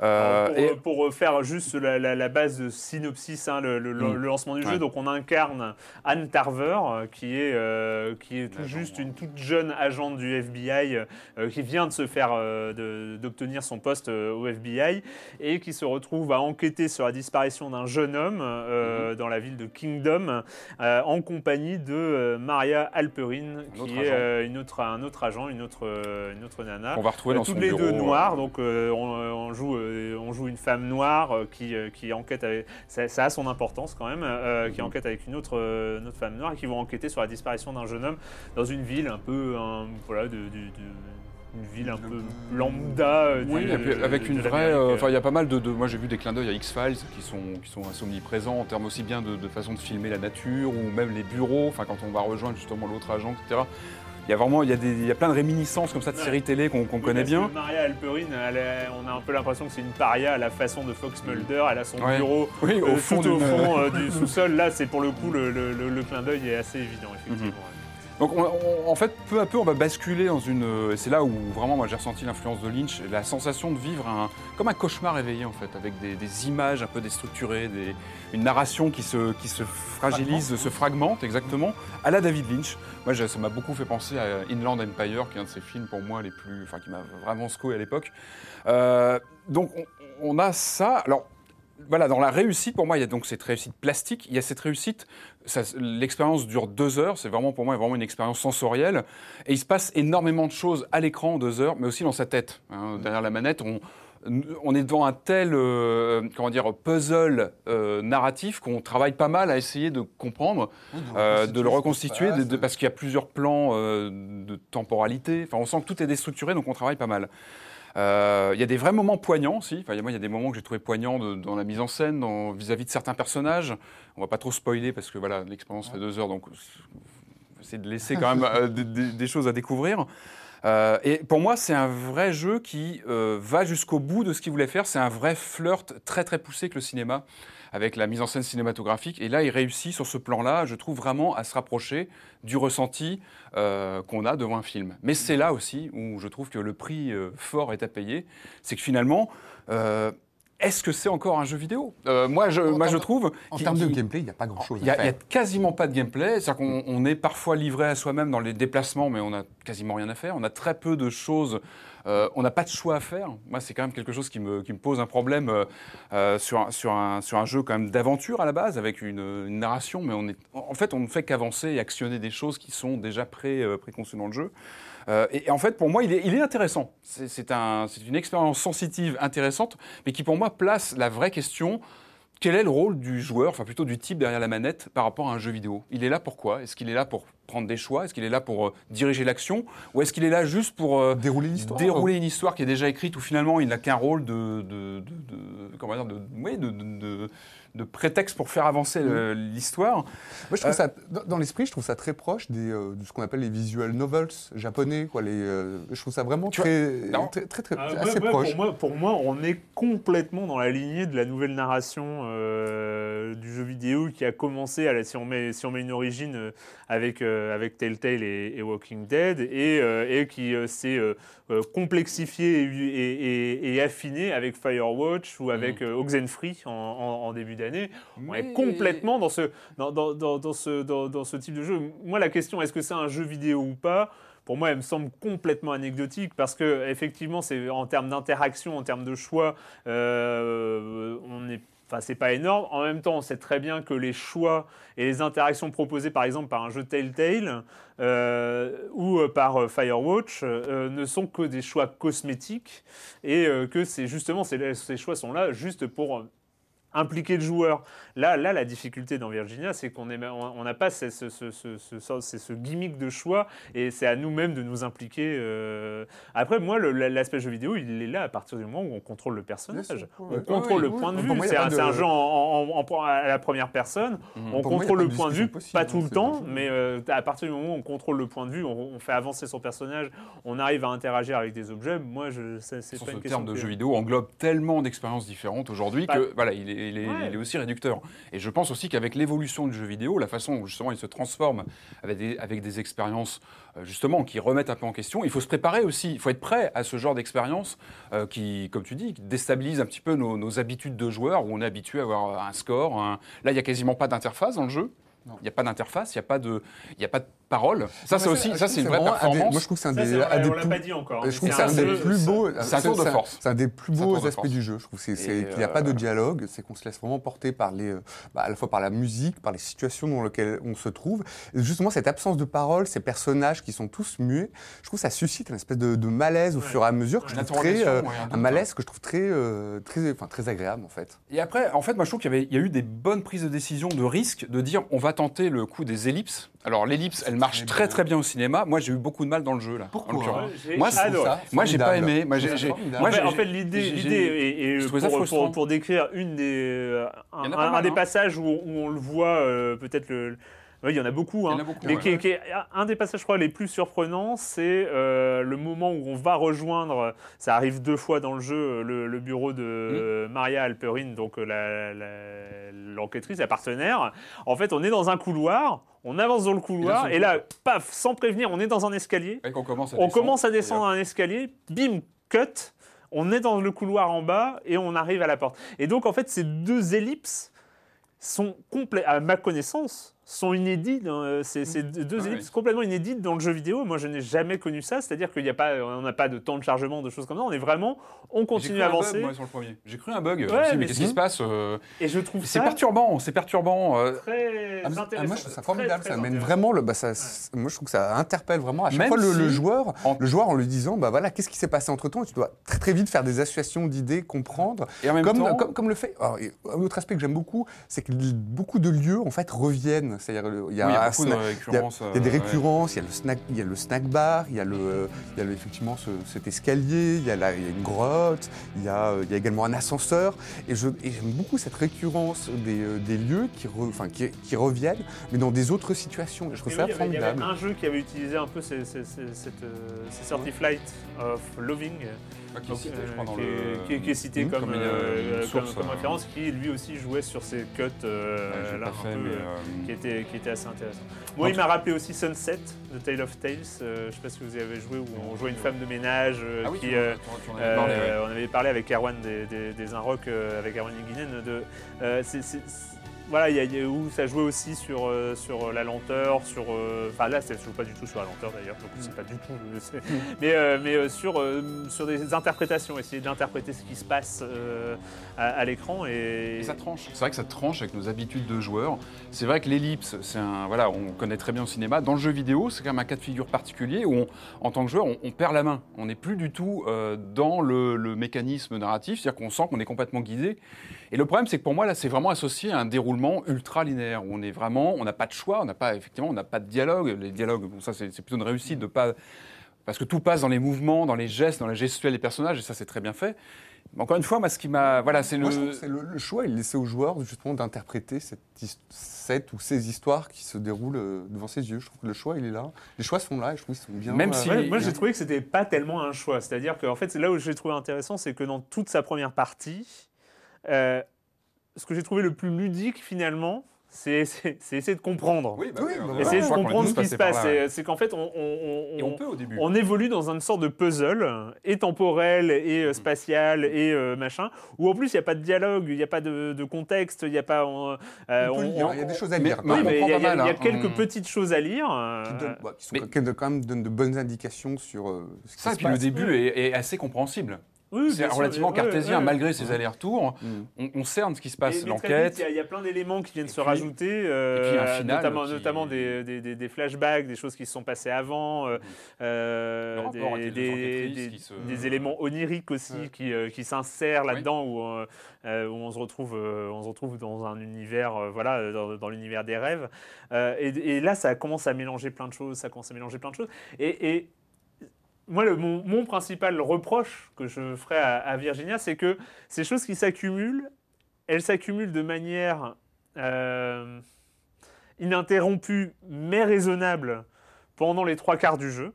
Euh, et- pour, faire juste la, la- la base de synopsis, hein, le, le- Mm. le lancement du jeu, donc on incarne Anne Tarver, euh, qui est, euh, qui est tout juste une toute jeune agente du FBI, euh, qui vient de se faire, d'obtenir son poste au FBI, et qui se retrouve à enquêter sur la disparition d'un jeune homme Mm-hmm. dans la ville de Kingdom, en compagnie de Maria Alperin, Un qui est agent. une autre, un autre agent, une autre, une autre nana. on va retrouver dans toutes les deux noirs, donc on, on joue on joue une femme noire euh, qui, euh, qui enquête avec. Ça, ça a son importance quand même, euh, qui enquête avec une autre, euh, une autre femme noire et qui vont enquêter sur la disparition d'un jeune homme dans une ville un peu. un- voilà, de, de- de- une ville un peu lambda. euh, Oui, de- avec de une vraie. euh, euh. Enfin, il y a pas mal de. moi, j'ai vu des clins d'œil à X-Files qui sont, qui sont assez omniprésents en termes aussi bien de, de façon de filmer la nature ou même les bureaux. Enfin, quand on va rejoindre justement l'autre agent, etc. Il y a vraiment il y a, des, il y a plein de réminiscences comme ça de séries télé qu'on Oui, connaît bien. Maria Alperin, elle est- on a un peu l'impression que c'est une paria à la façon de Fox Mulder. Elle a son Ouais. bureau Oui, euh, au fond tout au fond euh, du sous-sol. Là, c'est pour le coup, le, le- le- le clin d'œil est assez évident, effectivement. Mhm. Donc on- on- en fait, peu à peu, on va basculer dans une. euh, C'est là où vraiment, moi, j'ai ressenti l'influence de Lynch, la sensation de vivre un, comme un cauchemar éveillé en fait, avec des, des images un peu déstructurées, des- une narration qui se, qui se fragilise, se fragmente exactement, à la David Lynch. Moi, ça m'a beaucoup fait penser à Inland Empire, qui est un de ses films pour moi les plus, enfin, qui m'a vraiment secoué à l'époque. Euh, donc on, on a ça. Alors voilà, dans la réussite, pour moi, il y a donc cette réussite plastique, il y a cette réussite, l'expérience dure deux heures, c'est vraiment pour moi vraiment une expérience sensorielle, et il se passe énormément de choses à l'écran en deux heures, mais aussi dans sa tête. hein. derrière la manette, on, on est devant un tel euh, comment dire, puzzle euh, narratif qu'on travaille pas mal à essayer de comprendre, euh, de le reconstituer, de- de- parce qu'il y a plusieurs plans euh, de temporalité, enfin on sent que tout est déstructuré, donc on travaille pas mal. Euh, Il y a des vrais moments poignants aussi. Enfin, moi, il y a des moments que j'ai trouvé poignants de- dans la mise en scène, vis-à-vis de certains personnages. On va pas trop spoiler parce que voilà, l'expérience fait deux heures, donc c'est de laisser quand même euh, des, choses à découvrir. Euh, et pour moi, c'est un vrai jeu qui va jusqu'au bout de ce qu'il voulait faire. C'est un vrai flirt très très poussé avec le cinéma, avec la mise en scène cinématographique. Et là, il réussit sur ce plan-là, je trouve vraiment à se rapprocher du ressenti euh, qu'on a devant un film. Mais c'est là aussi où je trouve que le prix euh, fort est à payer. C'est que finalement, euh, est-ce que c'est encore un jeu vidéo? Euh, Moi, je, En moi, je trouve. En termes de gameplay, il n'y a pas grand-chose il n'y a, quasiment pas de gameplay, c'est-à-dire qu'on on est parfois livré à soi-même dans les déplacements, mais on n'a quasiment rien à faire. On a très peu de choses, euh, on n'a pas de choix à faire. Moi, c'est quand même quelque chose qui me, qui me pose un problème euh, sur, un, sur, un, sur un jeu quand même d'aventure à la base, avec une, une narration, mais on est, en fait, on ne fait qu'avancer et actionner des choses qui sont déjà pré, préconçues dans le jeu. Euh, et, en fait, pour moi, il est, intéressant. C'est c'est un, c'est une expérience sensitive intéressante, mais qui, pour moi, place la vraie question quel est le rôle du joueur, enfin plutôt du type derrière la manette par rapport à un jeu vidéo? Il est là pour quoi? Est-ce qu'il est là pour prendre des choix Est-ce qu'il est là pour euh, diriger l'action Ou est-ce qu'il est là juste pour euh, Dérouler l'histoire. dérouler une histoire qui est déjà écrite où finalement il n'a qu'un rôle de, de, de- de- comment dire, de, oui, de, de- de- de prétexte pour faire avancer le- l'histoire Moi, je trouve Euh, ça, dans- dans l'esprit, je trouve ça très proche des, euh, de ce qu'on appelle les visual novels japonais. Quoi, les, euh, je trouve ça vraiment très, non. très, très, très- Ah, assez ouais, proche. Pour moi, pour moi, on est complètement dans la lignée de la nouvelle narration euh, du jeu vidéo qui a commencé, à la- si, on met, si on met une origine euh, avec, euh, avec Telltale et, et Walking Dead, et, euh, et qui euh, s'est euh, euh, complexifié et, affiné avec Firewatch ou avec euh, Oxenfree en, en- en début d'année. On est complètement dans ce, dans, dans- dans- dans ce, dans, dans ce type de jeu. Moi, la question, est-ce que c'est un jeu vidéo ou pas? Pour moi, elle me semble complètement anecdotique parce que effectivement, c'est en termes d'interaction, en termes de choix, euh, on est Enfin, c'est pas énorme. En même temps, on sait très bien que les choix et les interactions proposées, par exemple, par un jeu Telltale euh, ou euh, par euh, Firewatch, ne sont que des choix cosmétiques et que c'est justement ces, ces choix sont là juste pour impliquer le joueur. Là, là, la difficulté dans Virginia, c'est qu'on on on n'a pas ce, ce, ce, ce, ce- ce- ce gimmick de choix et c'est à nous-mêmes de nous impliquer. euh. Après, moi, l'aspect jeu vidéo, il est là à partir du moment où on contrôle le personnage. On ouais. contrôle le point de vue. C'est a un, de- jeu en, en- en- à la première personne. On Pour y a contrôle le point de vue, possible, pas hein, tout le temps, mais euh, à partir du moment où on contrôle le point de vue, on, on fait avancer son personnage, on arrive à interagir avec des objets. Moi, c'est pas ce une question terme de que- jeu vidéo englobe tellement d'expériences différentes aujourd'hui que voilà, il est, il est- ouais. il est aussi réducteur. Et je pense aussi qu'avec l'évolution du jeu vidéo, la façon dont justement il se transforme avec des, avec des expériences euh, justement qui remettent un peu en question, il faut se préparer aussi, il faut être prêt à ce genre d'expérience euh, qui, comme tu dis, qui déstabilise un petit peu nos, nos habitudes de joueurs où on est habitué à avoir un score. un- Là, il n'y a quasiment pas d'interface dans le jeu. Il n'y a pas d'interface, il n'y a pas de, il y a pas de parole. Ça, c'est aussi, ça, c'est une vraie performance. Moi, je trouve que c'est un Ça, des, c'est vrai, un des on l'a plus- pas dit encore. je trouve que C'est c'est un des jeu- plus beaux. c'est un tour de force. C'est un des plus beaux aspects du jeu. Je trouve c'est qu'il n'y a pas de euh, dialogue, c'est qu'on se laisse vraiment porter par les, euh, bah, à la fois par la musique, par les situations dans lesquelles on se trouve. Et justement, cette absence de parole, ces personnages qui sont tous muets, je trouve que ça suscite une espèce de, de malaise au fur et à mesure que je trouve très, euh, un malaise que je trouve très, euh, très, enfin, très agréable en fait. Et après, en fait, moi, je trouve qu'il y, avait- il y a eu des bonnes prises de décision, de risque, de dire on va tenter le coup des ellipses. Alors, l'ellipse, elle marche très très bien au cinéma. Moi, j'ai eu beaucoup de mal dans le jeu, là. Pourquoi Moi, c'est ça. Moi, j'ai pas aimé. Moi, j'ai, C'est j'ai- En fait, l'idée, l'idée pour, frustrant. pour- pour décrire une des, euh, un, des hein. passages où, où on le voit, euh, peut-être le. Oui, il y en a beaucoup, hein. en a beaucoup, mais ouais. qui est- qui est- un des passages, je crois, les plus surprenants, c'est euh, le moment où on va rejoindre, ça arrive deux fois dans le jeu, le, le bureau de Mm. Maria Alperin, donc euh, la- la- l'enquêtrice, la, partenaire. En fait, on est dans un couloir, on avance dans le couloir, Et et là, paf, sans prévenir, on est dans un escalier. Commence à On descendre, commence à descendre un escalier, bim, cut, on est dans le couloir en bas et on arrive à la porte. Et donc en fait ces deux ellipses sont complètes, à ma connaissance, sont inédites. hein, C'est c'est deux Ah oui. ellipses complètement inédites dans le jeu vidéo. Moi je n'ai jamais connu ça, c'est-à-dire qu'il n'y a pas, on n'a pas de temps de chargement, de choses comme ça. On est vraiment, on continue à avancer. moi, sur le premier. J'ai cru un bug. Ouais, mais mais qu'est-ce qui se passe euh, Et je trouve C'est perturbant. C'est perturbant. euh, très Ah, mais- ah, intéressant. moi, je trouve ça formidable. très ça intéressant. vraiment le. Bah, ça, Moi, je trouve que ça interpelle vraiment à chaque Même fois le, joueur. En- Le joueur en lui disant, bah voilà, qu'est-ce qui s'est passé entre temps? Tu dois très très vite faire des associations d'idées, comprendre. Et en même Comme, temps, comme, comme le fait. alors, un autre aspect que j'aime beaucoup, c'est que beaucoup de lieux en fait reviennent. C'est-à-dire, il y a, oui, il y a un beaucoup de snack- il y a- récurrences. il y a des euh, ouais. récurrences, il y a le snack, il y a le snack bar, il y a le, euh, il y a le- effectivement ce- cet escalier, il y a, la- il y a une grotte, il y a, euh, il y a également un ascenseur. Et je- et j'aime beaucoup cette récurrence des, euh, des lieux qui, re- enfin, qui, qui reviennent, mais dans des autres situations. Et je trouve Et ça oui, il y avait- il y avait formidable. un jeu qui avait utilisé un peu ces, ces, ces- cette, euh, ces Flight of Loving, Ah, qui est cité, euh, je crois, dans qui, est, le- qui est- qui est cité Mmh, comme, comme euh, comme- comme euh, référence, qui lui aussi jouait sur ces cuts euh, Ouais, j'ai là, pas un fait, peu, mais, euh, euh, qui, était, qui était assez intéressant. Moi, il m'a rappelé aussi Sunset de Tale of Tales. euh, je ne sais pas si vous y avez joué, où on jouait une femme de ménage euh, Ah oui, qui. euh, parlé, ouais. euh, on avait parlé avec Erwan des, des, des euh, avec Erwan Guinen, de. euh, voilà, il y a- y a où ça jouait aussi sur, euh, sur la lenteur, sur. euh, Enfin là, ça ne joue pas du tout sur la lenteur d'ailleurs, donc c'est pas du tout. euh, mais euh, mais euh, sur, euh, sur des interprétations, essayer d'interpréter ce qui se passe euh, à, à l'écran. Et, Et ça tranche. C'est vrai que ça tranche avec nos habitudes de joueurs. C'est vrai que l'ellipse, c'est un voilà, on connaît très bien au cinéma. Dans le jeu vidéo, c'est quand même un cas de figure particulier où, on- en tant que joueur, on, on perd la main. On n'est plus du tout euh, dans le, le mécanisme narratif, c'est-à-dire qu'on sent qu'on est complètement guidé. Et le problème, c'est que pour moi, là, c'est vraiment associé à un déroulement ultra linéaire où on est vraiment, on n'a pas de choix, on n'a pas effectivement, on n'a pas de dialogue. Les dialogues, bon, ça, c'est plutôt une réussite de pas parce que tout passe dans les mouvements, dans les gestes, dans la gestuelle des personnages, et ça, c'est très bien fait. Mais encore une fois, moi, ce qui m'a, voilà, c'est Moi, je trouve le que c'est le, le choix, il laissait aux joueurs justement d'interpréter cette, ou ces histoires qui se déroulent euh, devant ses yeux. Je trouve que le choix, il est là. Les choix sont là et je trouve qu'ils sont bien. Même euh, si- Ouais, moi, j'ai trouvé que c'était pas tellement un choix. C'est-à-dire que, en fait, c'est là où j'ai trouvé intéressant, c'est que dans toute sa première partie, euh, ce que j'ai trouvé le plus ludique finalement, c'est essayer de comprendre. Oui, bah Oui, oui, bah. Essayer de comprendre ce qui se passe. ouais. C'est- qu'en fait, on, on- Et on- on peut au début. on évolue dans une sorte de puzzle, et temporel, et Mm. euh, spatial, et euh, machin, où en plus, il n'y a pas de dialogue, il n'y a pas de, de contexte, il n'y a pas... euh, il y a des choses à lire. oui, mais il y a, y hein. quelques On- petites choses à lire. euh, qui donnent, bah, qui sont- mais- qui donnent quand même donnent de bonnes indications sur euh, ce qui Ça, et se puis le passe. début est, est assez compréhensible. Oui, C'est sûr, relativement cartésien, malgré ses allers-retours. Mm. On, on cerne ce qui se passe, l'enquête. Il y a- il y, a plein d'éléments qui viennent se rajouter, euh, et puis un final notamment, qui- notamment des, des- des- des flashbacks, des choses qui se sont passées avant, euh, euh, des- qui se- des éléments oniriques aussi qui, euh, qui s'insèrent là-dedans, où, euh, euh, où on, se retrouve, euh, on se retrouve dans un univers, euh, voilà, euh, dans, dans l'univers des rêves. Euh, et, et là, ça commence à mélanger plein de choses, ça commence à mélanger plein de choses. Et, et moi, le- mon, mon principal reproche que je ferai à, à Virginia, c'est que ces choses qui s'accumulent, elles s'accumulent de manière euh, ininterrompue mais raisonnable pendant les trois quarts du jeu.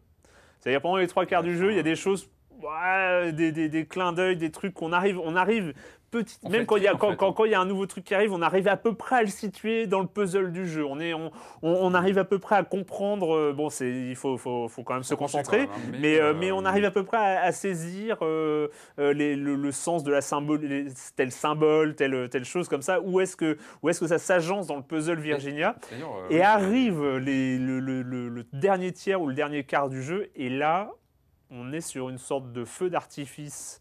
C'est-à-dire pendant les trois quarts du jeu, il y a des choses, ouais, des, des- des clins d'œil, des trucs qu'on arrive, on arrive petite. Même fait, quand il y a quand, quand- quand il y a un nouveau truc qui arrive, on arrive à peu près à le situer dans le puzzle du jeu. On est on, on- on arrive à peu près à comprendre. euh, bon, c'est il faut, faut faut quand même se concentrer. même, hein, Mais, euh, euh, mais on arrive à peu près à, à saisir euh, euh, les- le, le sens de la symbole, les- tel symbole, telle, telle chose comme ça. Où est-ce que, où est-ce que ça s'agence dans le puzzle Virginia euh, Et arrive les- le, le- le- le dernier tiers ou le dernier quart du jeu, et là, on est sur une sorte de feu d'artifice.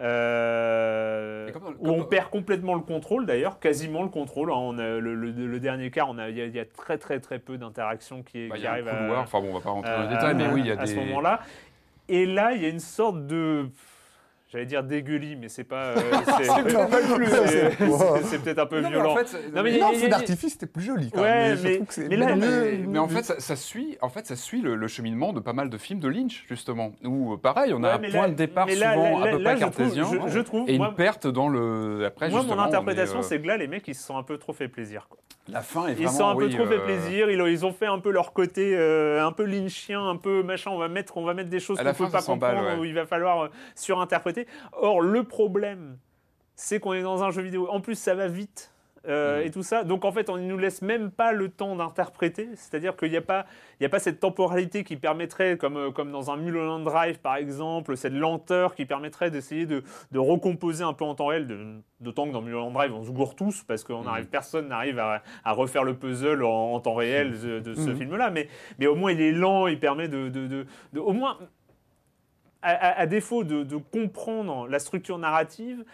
Euh, comme où on perd complètement le contrôle d'ailleurs, quasiment le contrôle. hein. On a le, le- le dernier quart, il y, y a très très très peu d'interactions qui, bah, il qui y a un arrivent à, couloir. Enfin bon, on va pas rentrer dans les détails, mais oui, il y a à des. ce moment-là. Et là, il y a une sorte de. J'allais dire dégueulis, mais c'est pas. euh, c'est peut-être un peu Non, mais violent. en fait, Non, mais Non, feu d'artifice, c'était plus joli. Quand Ouais, même, je mais- trouve que c'est mais là, bien mais- mieux. Mais en fait, ça, ça suit, en fait, ça suit le, le cheminement de pas mal de films de Lynch, justement. Où, euh, pareil, on a Ouais, un point là- de départ mais là- souvent là- à peu là, près je trouve- cartésien. je- je trouve, et moi- une perte dans le. Après, Moi, justement, mon interprétation, euh, c'est que là, les mecs, ils se sont un peu trop fait plaisir. quoi. La fin est Ils vraiment. se sont un peu trop fait plaisir. Ils, ont- ils ont fait un peu leur côté un peu lynchien, un peu machin. On va mettre, on va mettre des choses À qu'on la ne peut fin, pas comprendre où il va falloir euh, Or, le problème, c'est qu'on est dans un jeu vidéo. En plus, ça va vite. euh, Mhm. Et tout ça. Donc en fait, on ne nous laisse même pas le temps d'interpréter. C'est-à-dire qu'il n'y a, pas- il y a pas cette temporalité qui permettrait, comme, euh, comme dans un Mulholland Drive par exemple, cette lenteur qui permettrait d'essayer de, de recomposer un peu en temps réel. D'autant que dans Mulholland Drive, on se gourre tous parce Mhm. arrive, personne n'arrive à, à refaire le puzzle en, en temps réel de, de ce Mhm. film-là. Mais, mais au moins, il est lent, il permet de- de- au moins, à, à- à défaut de, de comprendre la structure narrative,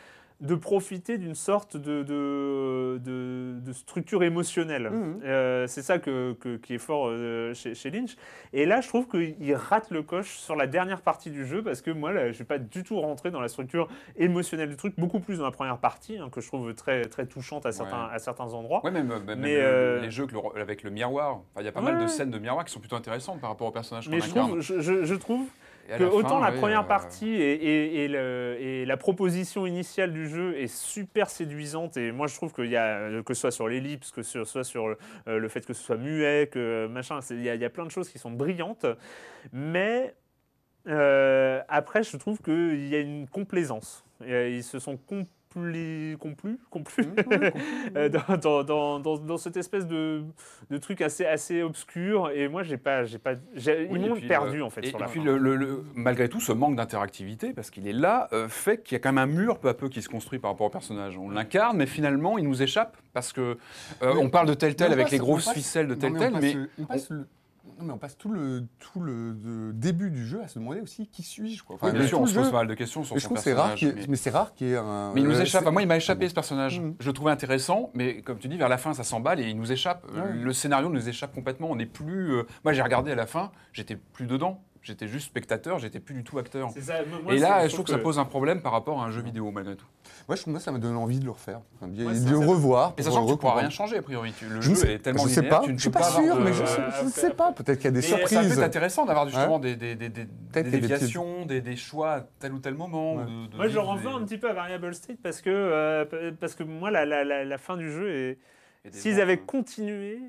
de profiter d'une sorte de, de, de- de structure émotionnelle. Mhm. Euh, c'est ça que, que- qui est fort euh, chez, chez Lynch. Et là, je trouve qu'il rate le coche sur la dernière partie du jeu parce que moi, là, je ne suis pas du tout rentré dans la structure émotionnelle du truc, beaucoup plus dans la première partie, hein, que je trouve très, très touchante à certains, Ouais. à certains endroits. Ouais, même, même Mais, le- euh, les jeux que le- avec le miroir. Enfin, Il y a pas Ouais, mal de scènes de miroir qui sont plutôt intéressantes par rapport au personnage qu'on Mais je incarne. trouve, je, je- je trouve que la autant fin, la première euh, partie et, et- et le- et la proposition initiale du jeu est super séduisante et moi je trouve qu'il y a que ce soit sur l'ellipse, que ce soit sur le, euh, fait que ce soit muet, que machin, il y, a- il y a plein de choses qui sont brillantes, mais euh, après je trouve qu'il y a une complaisance. Euh, Ils se sont compli- complus, complus euh, dans, dans, dans, dans- dans cette espèce de, de truc assez, assez obscur. Et moi j'ai pas, j'ai pas, j'ai- Oui, ils m'ont puis, perdu euh, en fait Et, sur et la puis, le- le- le- malgré tout, ce manque d'interactivité, parce qu'il est là, euh, fait qu'il y a quand même un mur peu à peu qui se construit par rapport au personnage. On l'incarne, mais finalement, il nous échappe, parce que euh, on parle de tel tel avec passe- les grosses passe- ficelles de tel mais tel, on mais on passe le- non, mais on passe tout le, tout le début du jeu à se demander aussi qui suis-je. quoi. Enfin, Oui, bien sûr, on se pose pas mal de questions sur Mais je trouve rare personnage. mais- mais c'est rare qu'il y ait un. Mais il nous euh, échappe. Moi, il m'a échappé ce personnage. Mhm. Je le trouvais intéressant, mais comme tu dis, vers la fin, ça s'emballe et il nous échappe. Le scénario nous échappe complètement. On n'est plus. euh, Moi, j'ai regardé à la fin, j'étais plus dedans. J'étais juste spectateur, j'étais plus du tout acteur. C'est ça, moi, Et c'est- là, je trouve que ça pose un problème par rapport à un jeu vidéo, malgré tout. Moi, je trouve que ça me donne envie de le refaire. Enfin, de, Ouais, de ça, le revoir. Et sachant que tu ne pourras rien changer, a priori. Tu- Le Je ne jeu sais, est tellement je sais linéaire, pas, tu ne je suis pas sûr, de- mais je, euh, je ne sais pas. Peut-être qu'il y a des Mais surprises. intéressant d'avoir justement des, des, des, déviations, des, des choix à tel ou tel moment. Ouais. ou de- de Moi, je des- un petit peu à Variable Street parce que, euh, parce que moi, la, fin du jeu est. S'ils avaient continué.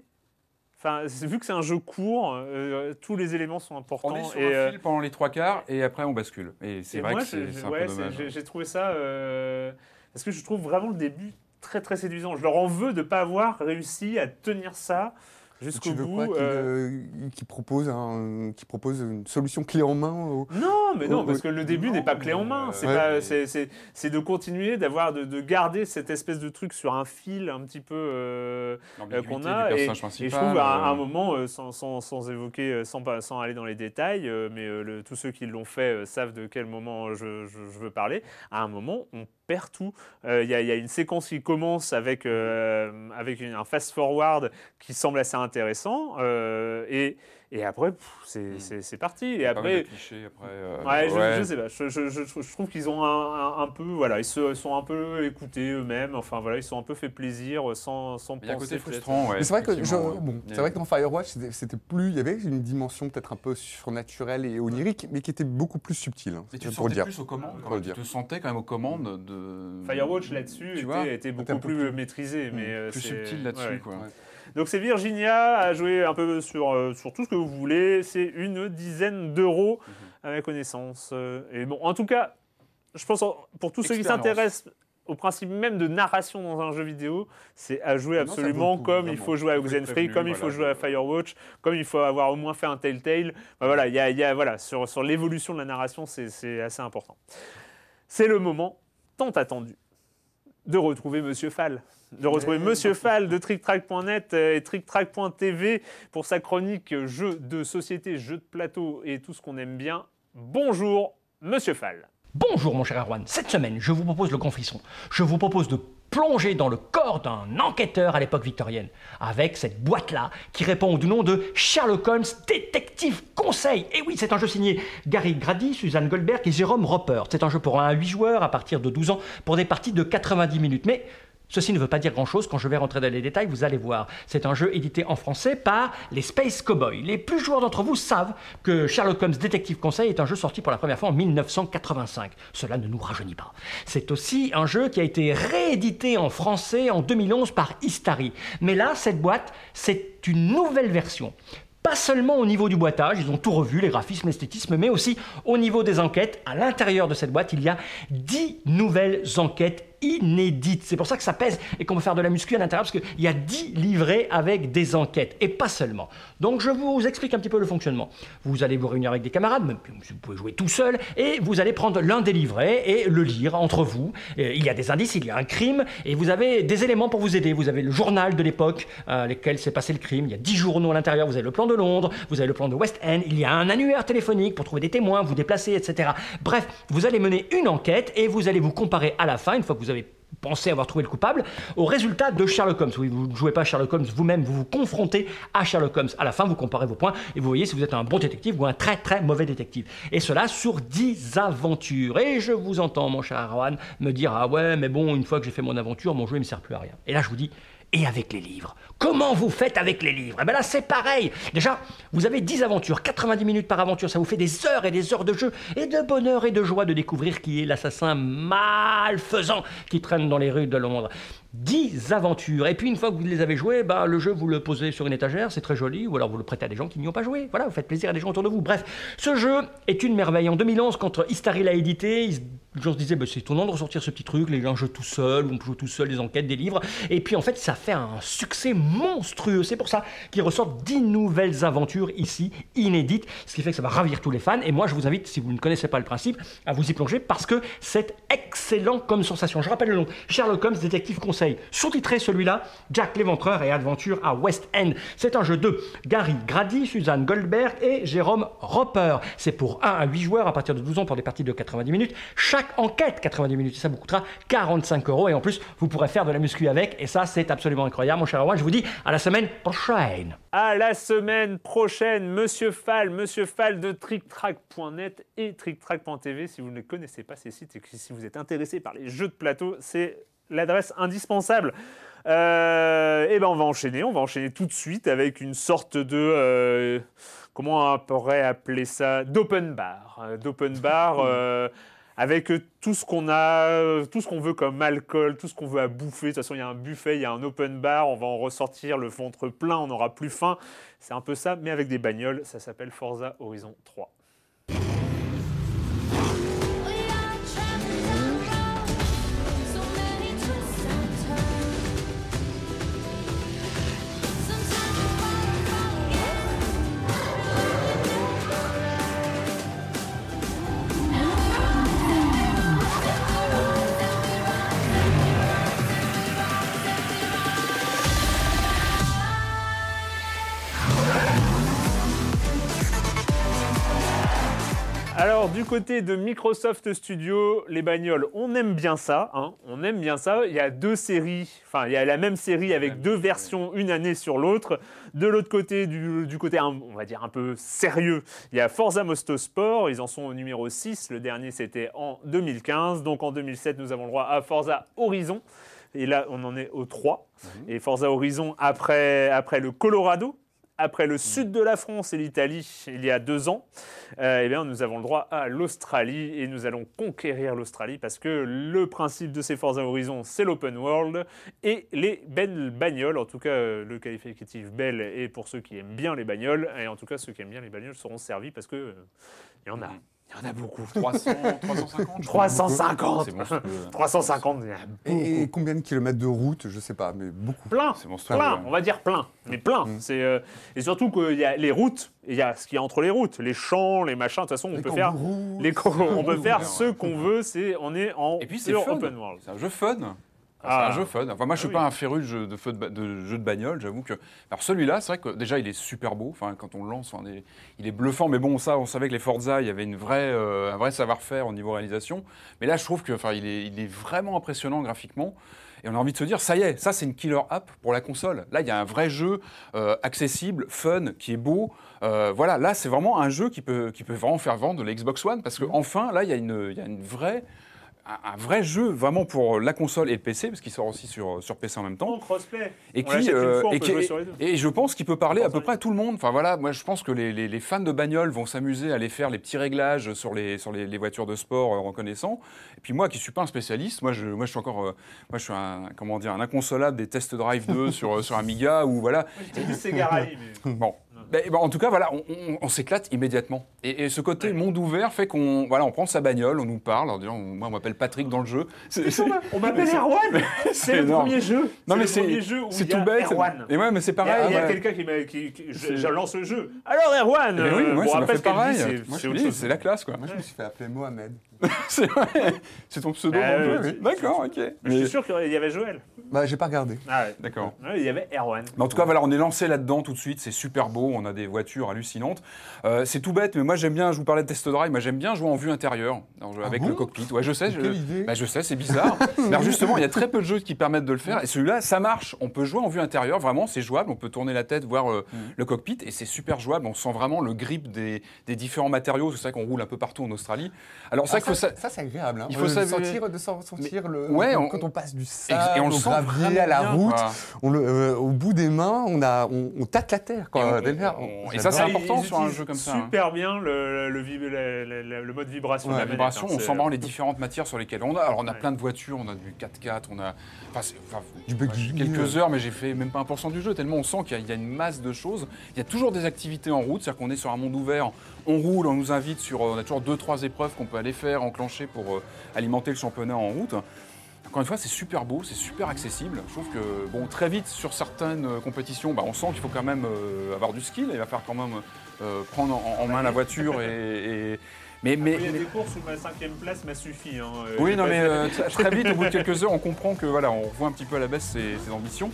Enfin, vu que c'est un jeu court, euh, tous les éléments sont importants. On est sur et, un euh, fil pendant les trois quarts et après on bascule. Et c'est vrai moi, que c'est un ouais, peu c'est- dommage. j'ai- J'ai trouvé ça. euh, parce que je trouve vraiment le début très très séduisant. Je leur en veux de ne pas avoir réussi à tenir ça jusqu'au Tu veux bout. quoi euh, euh, qu'il propose, un- qu'il propose une solution clé en main au- Non, mais non, parce que le début Non, n'est pas clé en main. C'est ouais. pas- c'est- c'est- c'est de continuer, d'avoir, de, de garder cette espèce de truc sur un fil un petit peu euh, qu'on a. Et, je trouve à, à un moment, sans, sans- sans évoquer, sans, aller dans les détails, mais le- tous ceux qui l'ont fait savent de quel moment je, je- je veux parler. À un moment, on tout. Euh, Il y, a- il une séquence qui commence avec, euh, un fast-forward qui semble assez intéressant. euh, et, et après, pff, c'est parti. Et après, clichés, après, euh, Ouais, je, ouais. je sais pas. Je, je- je trouve- qu'ils ont un, un- un peu, voilà, ils se sont un peu écoutés eux-mêmes. Enfin voilà, ils sont un peu fait plaisir sans, sans Il y a un penser. côté frustrant, ouais. Mais c'est vrai que bon, c'est vrai que dans Firewatch, c'était- plus, il y avait une dimension peut-être un peu surnaturelle et onirique, mais qui était beaucoup plus subtile. hein, Mais tu te pour sentais dire. plus aux commandes, quand même. tu te sentais quand même aux commandes de. Firewatch là-dessus Tu était, vois, était un beaucoup plus, plus- maîtrisé, mais euh, plus subtil là-dessus, quoi. Donc c'est Virginia à jouer un peu sur, euh, sur tout ce que vous voulez. C'est une dizaine d'euros Mhm. à ma connaissance. Euh, Et bon, en tout cas, je pense en- pour tous ceux qui s'intéressent au principe même de narration dans un jeu vidéo, c'est à jouer absolument comme il faut jouer à Oxenfree, comme il faut jouer à Firewatch, comme il faut avoir au moins fait un Telltale. Voilà, il y a, il y a- voilà, sur, sur l'évolution de la narration, c'est- c'est assez important. C'est le moment tant attendu de retrouver Monsieur Fall. De retrouver Ouais. Monsieur Fall de TrickTrack.net euh, et TrickTrack.tv pour sa chronique jeux de société, jeux de plateau et tout ce qu'on aime bien. Bonjour, Monsieur Fall. Bonjour mon cher Erwan, cette semaine je vous propose le grand frisson. Je vous propose de plonger dans le corps d'un enquêteur à l'époque victorienne, avec cette boîte-là qui répond du nom de Sherlock Holmes Détective Conseil. Et oui, c'est un jeu signé Gary Grady, Suzanne Goldberg et Jérôme Roper. C'est un jeu pour 1 à 8 joueurs à partir de 12 ans pour des parties de 90 minutes. Mais Ceci ne veut pas dire grand-chose, quand je vais rentrer dans les détails, vous allez voir. C'est un jeu édité en français par les Space Cowboys. Les plus joueurs d'entre vous savent que Sherlock Holmes Détective Conseil est un jeu sorti pour la première fois en 1985. Cela ne nous rajeunit pas. C'est aussi un jeu qui a été réédité en français en 2011 par Istari. Mais là, cette boîte, c'est une nouvelle version. Pas seulement au niveau du boitage, ils ont tout revu, les graphismes, l'esthétisme, mais aussi au niveau des enquêtes. À l'intérieur de cette boîte, il y a 10 nouvelles enquêtes inédites. C'est pour ça que ça pèse et qu'on peut faire de la muscu à l'intérieur, parce qu'il y a 10 livrets avec des enquêtes, et pas seulement. Donc je vous explique un petit peu le fonctionnement. Vous allez vous réunir avec des camarades, vous pouvez jouer tout seul, et vous allez prendre l'un des livrets et le lire entre vous. Il y a des indices, il y a un crime, et vous avez des éléments pour vous aider. Vous avez le journal de l'époque, euh, lesquels s'est passé le crime. Il y a 10 journaux à l'intérieur, vous avez le plan de Londres, vous avez le plan de West End, il y a un annuaire téléphonique pour trouver des témoins, vous déplacer, etc. Bref, vous allez mener une enquête et vous allez vous comparer à la fin, une fois que vous avez pensé avoir trouvé le coupable, au résultat de Sherlock Holmes. Oui, vous ne jouez pas Sherlock Holmes vous-même, vous vous confrontez à Sherlock Holmes. À la fin, vous comparez vos points et vous voyez si vous êtes un bon détective ou un très très mauvais détective. Et cela sur 10 aventures. Et je vous entends, mon cher Arwan, me dire Ah ouais, mais bon, une fois que j'ai fait mon aventure, mon jeu ne me sert plus à rien. Et là, je vous dis et avec les livres. Comment vous faites avec les livres? Eh bien là, c'est pareil. Déjà, vous avez 10 aventures, 90 minutes par aventure, ça vous fait des heures et des heures de jeu et de bonheur et de joie de découvrir qui est l'assassin malfaisant qui traîne dans les rues de Londres. 10 aventures. Et puis une fois que vous les avez jouées, bah, le jeu, vous le posez sur une étagère, c'est très joli, ou alors vous le prêtez à des gens qui n'y ont pas joué. Voilà, vous faites plaisir à des gens autour de vous. Bref, ce jeu est une merveille. En 2011, quand Istari l'a édité, les gens se disaient, bah, c'est étonnant de ressortir ce petit truc, les gens jouent tout seuls, on joue tout seul, des enquêtes, des livres. Et puis en fait, ça fait un succès monstrueux. C'est pour ça qu'ils ressortent 10 nouvelles aventures ici, inédites, ce qui fait que ça va ravir tous les fans. Et moi, je vous invite, si vous ne connaissez pas le principe, à vous y plonger parce que c'est excellent comme sensation. Je rappelle le nom, Sherlock Holmes, détective conseil. Sous-titré celui-là, Jack l'éventreur et aventure à West End. C'est un jeu de Gary Grady, Suzanne Goldberg et Jérôme Roper. C'est pour 1 à 8 joueurs à partir de 12 ans pour des parties de 90 minutes. Chaque enquête 90 minutes, ça vous coûtera 45 euros. Et en plus, vous pourrez faire de la muscu avec. Et ça, c'est absolument incroyable. Mon cher Erwan, je vous dis à la semaine prochaine. À la semaine prochaine, Monsieur Fall, Monsieur Fall de TrickTrack.net et TrickTrack.tv. Si vous ne connaissez pas, ces sites, et que si vous êtes intéressé par les jeux de plateau, c'est l'adresse indispensable. Euh, et ben on va enchaîner, on va enchaîner tout de suite avec une sorte de euh, comment on pourrait appeler ça d'open bar, euh, d'open bar euh, avec tout ce qu'on a, tout ce qu'on veut comme alcool, tout ce qu'on veut à bouffer. De toute façon, il y a un buffet, il y a un open bar, on va en ressortir le ventre plein, on n'aura plus faim. C'est un peu ça, mais avec des bagnoles. Ça s'appelle Forza Horizon 3. Côté de Microsoft Studio, les bagnoles, on aime bien ça. hein, on aime bien ça. Il y a deux séries, enfin, il y a la même série avec deux versions, une année sur l'autre. De l'autre côté, du, du côté, on va dire, un peu sérieux, il y a Forza Motorsport. Ils en sont au numéro 6. Le dernier, c'était en 2015. Donc, en 2007, nous avons le droit à Forza Horizon. Et là, on en est au 3. Et Forza Horizon, après, après le Colorado, après le sud de la France et l'Italie, il y a deux ans, euh, eh bien, nous avons le droit à l'Australie et nous allons conquérir l'Australie parce que le principe de ces Forza Horizon, c'est l'open world et les belles bagnoles, en tout cas euh, le qualificatif belle est pour ceux qui aiment bien les bagnoles et en tout cas ceux qui aiment bien les bagnoles seront servis parce que euh, il y en a. Il y en a beaucoup. 300, 350 je crois. 350 C'est monstrueux. 350, il y en a beaucoup. Et, et combien de kilomètres de route Je sais pas, mais beaucoup. Plein, C'est monstrueux, plein, ouais. on va dire plein, mais plein. Mm. C'est euh, et surtout qu'il y a les routes, il y a ce qu'il y a entre les routes, les champs, les machins. De toute façon, on Les peut faire les on peut faire ce qu'on veut. C'est on est en Et puis c'est open world. C'est un jeu fun. Ah. C'est un jeu fun. Enfin, moi, je suis Ah pas un féru de jeu de, feu de, ba- de jeu de bagnole, j'avoue que. Alors, celui-là, c'est vrai que déjà, il est super beau. Enfin, quand on le lance, enfin, il est- il est bluffant. Mais bon, ça, on savait que les Forza, il y avait une vraie, euh, un vrai savoir-faire au niveau réalisation. Mais là, je trouve que, enfin, il est, il est vraiment impressionnant graphiquement. Et on a envie de se dire, ça y est, ça c'est une killer app pour la console. Là, il y a un vrai jeu euh, accessible, fun, qui est beau. Euh, voilà, là, c'est vraiment un jeu qui peut, qui peut vraiment faire vendre de la Xbox One parce que enfin, là, il y a une, il y a une vraie, un, vrai jeu vraiment pour la console et le PC parce qu'il sort aussi sur, sur PC en même temps. crossplay. Et On qui, euh, fois, et, qui- et je pense qu'il peut parler à peu près à tout le monde. Enfin voilà, moi je pense que les, les- les fans de bagnole vont s'amuser à aller faire les petits réglages sur les, sur les, les voitures de sport euh, reconnaissant. Et puis moi qui suis pas un spécialiste, moi je, moi je suis encore, euh, moi je suis un comment dire, un inconsolable des Test Drive 2 sur, sur Amiga ou voilà. Sega Rally, mais- Bon. Ben, ben, en tout cas, voilà, on, on- on s'éclate immédiatement. Et, et ce côté monde ouvert fait qu'on voilà, on prend sa bagnole, on nous parle. en disant, moi, on m'appelle Patrick dans le jeu. C'est- c'est- On m'appelle Erwan C'est le énorme. premier jeu Non, mais le c'est c'est tout bête. Erwan. Et ouais, mais c'est Il y a- pareil. il y a, quelqu'un qui m'a. Qui, qui- je, C'est- je lance le jeu. Alors, Erwan Eh oui, euh, moi, bon, ça m'a après, fait ce qu'elle pareil. c'est- c'est c'est la classe, quoi. Moi, je me suis fait appeler Mohamed. c'est vrai. C'est ton pseudo Ah, dans le ouais, jeu. tu- D'accord, ok. Mais je Mais- suis sûr qu'il y avait Joël. Bah, j'ai pas regardé. Ah ouais. D'accord. Ouais, il y avait Erwan. Mais en tout cas, voilà, on est lancé là-dedans tout de suite. C'est super beau. On a des voitures hallucinantes. Euh, c'est tout bête, mais moi j'aime bien. Je vous parlais de test drive. Moi j'aime bien jouer en vue intérieure, Alors, je- avec bon le cockpit. Ouais, je sais. Je, bah, je sais, c'est bizarre. mais alors, justement, il y a très peu de jeux qui permettent de le faire. Et celui-là, ça marche. On peut jouer en vue intérieure. Vraiment, c'est jouable. On peut tourner la tête, voir euh, le cockpit, et c'est super jouable. On sent vraiment le grip des, des différents matériaux. C'est vrai qu'on roule un peu partout en Australie. Alors Ah, vrai que ça, ça. ça, c'est agréable. hein. Il faut Euh, sentir, de sen- sentir le. ouais, quand, on- quand on passe du sable, et on le gravier, à la route, on le, euh, au bout des mains, on a, on, on tâte la terre. Et on- ça, c'est important sur un jeu comme ça, hein. Super bien le, le, vib- le, le- le- le mode vibration Ouais, de La manette, vibration, hein, on sent vraiment les différentes matières sur lesquelles on a. Alors on a Ouais. plein de voitures, on a du 4x4, on a enfin, Du buggy. quelques heures, mais j'ai fait même pas 1% du jeu, tellement on sent qu'il y, a- il y a une masse de choses. Il y a toujours des activités en route, c'est-à-dire qu'on est sur un monde ouvert, on roule, on nous invite sur, on a toujours deux trois épreuves qu'on peut aller faire, enclencher pour euh, alimenter le championnat en route. Encore une fois, c'est super beau, c'est super accessible. Je trouve que, bon, très vite, sur certaines euh, compétitions, bah, on sent qu'il faut quand même euh, avoir du skill. Il va falloir quand même euh, prendre en, en main la voiture et. et- mais, mais, Il y a mais- des courses où ma cinquième place m'a suffi. hein, oui, non, mais euh, très- vite, au bout de quelques heures, on comprend que voilà, on revoit un petit peu à la baisse ses, ses ambitions.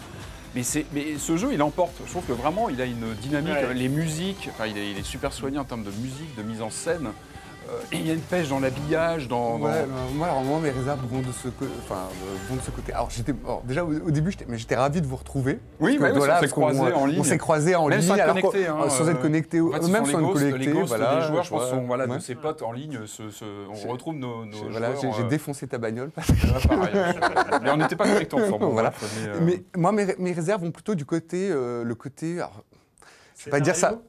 Mais, c'est- mais ce jeu, il emporte. Je trouve que vraiment, il a une dynamique. Ouais. Les musiques, enfin, il, est, il est super soigné en termes de musique, de mise en scène. Euh, et il y a une pêche dans l'habillage, dans. dans- Ouais, bah, moi, alors, moi, mes réserves vont de ce, co- enfin, euh, vont de ce côté. Alors, j'étais, alors, déjà, au, au début, j'étais, mais j'étais ravi de vous retrouver. Oui, que, bah voilà, on s'est croisés en ligne. On s'est croisés en Même ligne. sans être connectés, hein, sans être euh, connectés, En fait, ce même sont sans les être les ghosts voilà, des joueurs, je pense, sont, voilà, ouais. de ses potes en ligne. se- se- on retrouve nos, Voilà, j'ai, euh, défoncé ta bagnole. pareil. mais on n'était pas connectés ensemble. Voilà. mais, euh, Mais moi, mes, mes réserves vont plutôt du côté, euh, le côté. Alors, je vais pas dire ça.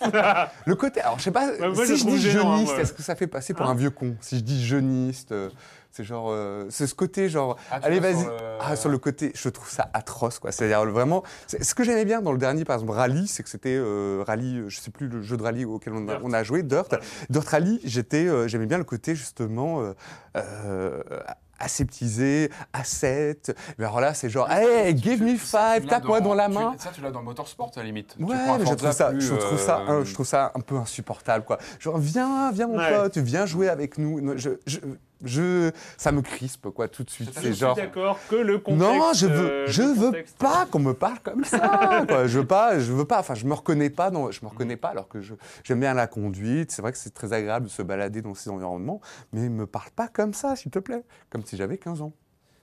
Le côté, alors je sais pas, moi, je si je dis gênant, hein, jeuniste, est-ce que ça fait passer pour Hein un vieux con Si je dis jeuniste, euh, c'est genre, euh, c'est ce côté genre, Ah, allez vas vas-y, sur le- ah sur le côté, je trouve ça atroce quoi. C'est-à-dire vraiment, c'est- ce que j'aimais bien dans le dernier par exemple Rally, c'est que c'était euh, Rally, je sais plus le jeu de rallye auquel on a, Dirt. on a joué, Dirt. Dirt Rally, j'étais, euh, j'aimais bien le côté justement euh, euh, aseptisé, asset. Mais alors là, c'est genre, hey, give me five, tape-moi dans la tu- main. Ça, tu l'as dans Motorsport, à la limite. Ouais, mais je trouve, ça, plus, je, trouve ça, euh, hein, je trouve ça un peu insupportable, quoi. Genre, viens, viens, mon Ouais. pote, viens jouer avec nous. Non, Je, je, je- ça me crispe, quoi, tout de suite. C'est genre. d'accord que le contexte. Non, je veux, euh, je veux contexte- pas qu'on me parle comme ça. quoi. Je veux pas, je veux pas. Enfin, je me reconnais pas. Dans, je me reconnais pas alors que je- j'aime bien la conduite. C'est vrai que c'est très agréable de se balader dans ces environnements, mais me parle pas comme ça, s'il te plaît, comme si j'avais 15 ans.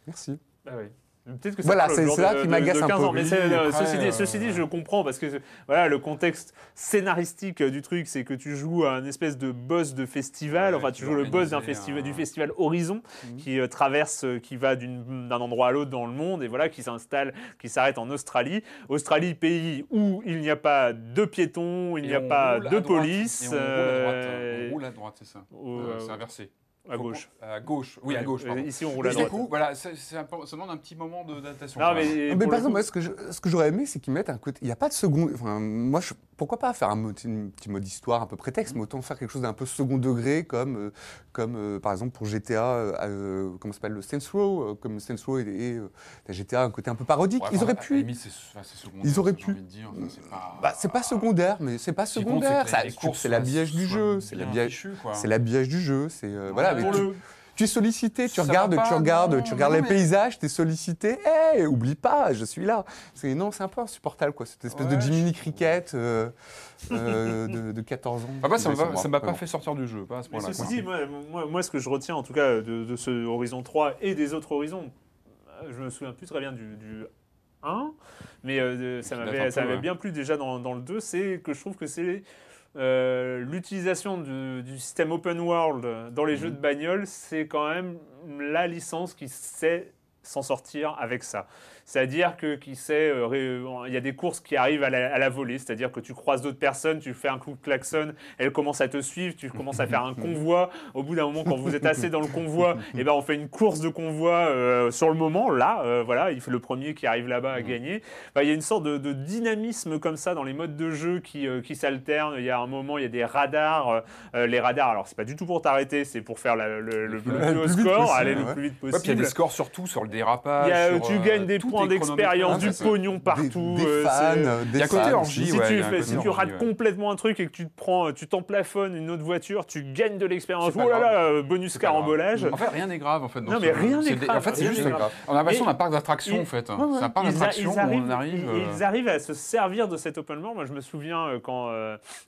Merci. Ah oui. Peut-être que ça Voilà, c'est- là de- qui m'agace un 15 peu. ans. Mais Oui, euh, après, ceci, dit, euh, ceci dit, je comprends parce que voilà, le contexte scénaristique euh, du truc, c'est que tu joues à un espèce de boss de festival. Ouais, enfin, tu joues le boss d'un organiser festival, un- du festival Horizon, Mhm. qui euh, traverse, qui va d'un endroit à l'autre dans le monde et voilà, qui s'installe, qui s'arrête en Australie. Australie, pays où il n'y a pas de piétons, il n'y a pas de police. Et on roule à droite. hein. euh, On roule à droite, c'est ça. Euh, c'est inversé. À gauche. À gauche, oui, à gauche. Euh, pardon. Ici, on roule à Et du droite. coup, voilà, ça demande un petit moment de- d'adaptation. Non, mais, par le exemple, moi, ce que je- ce que j'aurais aimé, c'est qu'ils mettent un côté. Il n'y a pas de second. Enfin, moi, je- pourquoi pas faire un, petit mode histoire, un peu prétexte, mais autant faire quelque chose d'un peu second degré, comme, euh, comme euh, par exemple pour GTA, euh, euh, comment ça s'appelle, le Saints Row, euh, comme Saints Row et, et, euh, la GTA, un côté un peu parodique. Ouais, Ils enfin, auraient la pu. limite, enfin, Ils auraient pu. de dire. Enfin, c'est pas- Bah, secondaire, mais c'est pas secondaire. C'est l'habillage du jeu. C'est l'habillage. C'est l'habillage du jeu. C'est voilà. Mais pour tu, le- tu es sollicité. Tu regardes, pas, tu regardes, non, tu regardes non, les mais- paysages. Tu es sollicité. Hé, oublie pas, je suis là. C'est non, c'est un peu insupportable quoi. Cette espèce de Jiminy Cricket euh, euh, de, de 14 ans. Ah bah, ça Mais m'a pas- ça moi, m'a pas vraiment. fait sortir du jeu, pas à ce point-là. ceci dit, moi, moi, moi, ce que je retiens en tout cas de, de ce Horizon 3 et des autres Horizons, je me souviens plus très bien du, du 1, mais euh, ça m'avait bien plu déjà dans, dans le 2, c'est que je trouve que c'est euh, l'utilisation du, du système open world dans les Mhm. jeux de bagnole, c'est quand même la licence qui sait s'en sortir avec ça. C'est-à-dire que qui sait, euh, ré- il y a des courses qui arrivent à la, à la volée, c'est-à-dire que tu croises d'autres personnes, tu fais un coup de klaxon, elles commencent à te suivre, tu commences à faire un convoi. Au bout d'un moment, quand vous êtes assez dans le convoi, et ben on fait une course de convoi euh, sur le moment. Là, euh, voilà, il fait le premier qui arrive là-bas à gagner. Il y a une sorte de, de dynamisme comme ça dans les modes de jeu qui, euh, qui s'alternent. Il y a un moment, il y a des radars. euh, euh, les radars, alors c'est pas du tout pour t'arrêter, c'est pour faire la- le, le- le plus haut score, possible, aller le plus vite Ouais, possible. puis il y a des scores surtout sur le dérapage. A- sur, tu euh, gagnes des tout points d'expérience, du pognon partout. Des, des euh, fans, euh, des Il y a côté fans. orgie, si ouais, tu, fais- rates ouais. complètement un truc et que tu te prends, tu t'emplafonnes une autre voiture, tu gagnes de l'expérience. Oh là grave. là, euh, bonus carambolage. En fait, rien n'est grave en fait. Non, mais rien C'est n'est grave, En fait, c'est juste. grave. On a l'impression d'un parc d'attractions ils- en fait. C'est un parc d'attractions où on arrive. ils- arrivent à se servir de cet open world. Moi, je me souviens quand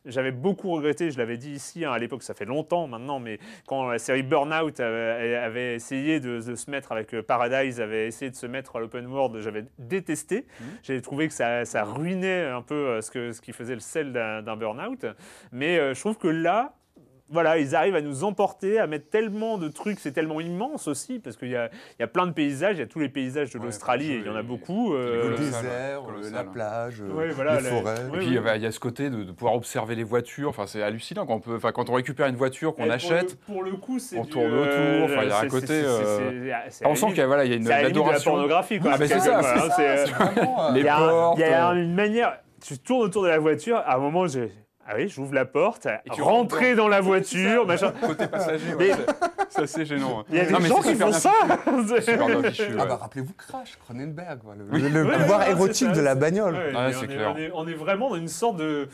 j'avais beaucoup regretté, je l'avais dit ici hein, à l'époque, ça fait longtemps maintenant, mais quand la série Burnout avait, essayé de, se mettre avec Paradise, avait essayé de se mettre à l'open world, j'avais détesté. Mhm. J'avais trouvé que ça, ça ruinait un peu euh, ce, que, ce qui faisait le sel d'un d'un Burnout. Mais euh, je trouve que là, voilà, ils arrivent à nous emporter, à mettre tellement de trucs, c'est tellement immense aussi, parce qu'il y a, il y a plein de paysages, il y a tous les paysages de Ouais, l'Australie, et il y en a beaucoup. euh, Le désert, euh, la plage, euh, Ouais, voilà, les la- forêts. Et puis bah, il y a ce côté de, de pouvoir observer les voitures. Enfin, c'est hallucinant quand on peut. Enfin, quand on récupère une voiture qu'on achète. le- Pour le, coup, c'est on du, tourne euh, autour, enfin, il y a un côté, on sent qu'il y a limite- voilà, il y a une, limite de la adoration. pornographie. Quoi, Ah, mais c'est ça, Les Il y a, un- portes, il y a une manière. Tu tournes autour de la voiture. À un moment, j'ai. Ah oui, j'ouvre la porte, tu rentrer dans la voiture, machin. Côté passager, ouais, c'est- c'est assez gênant. Il y a des Non, gens qui font ça. Ah bah rappelez-vous Crash, Cronenberg, le, Oui. le- pouvoir érotique ça, de la bagnole. Ouais, on, est, clair. on, est, on est vraiment dans une sorte de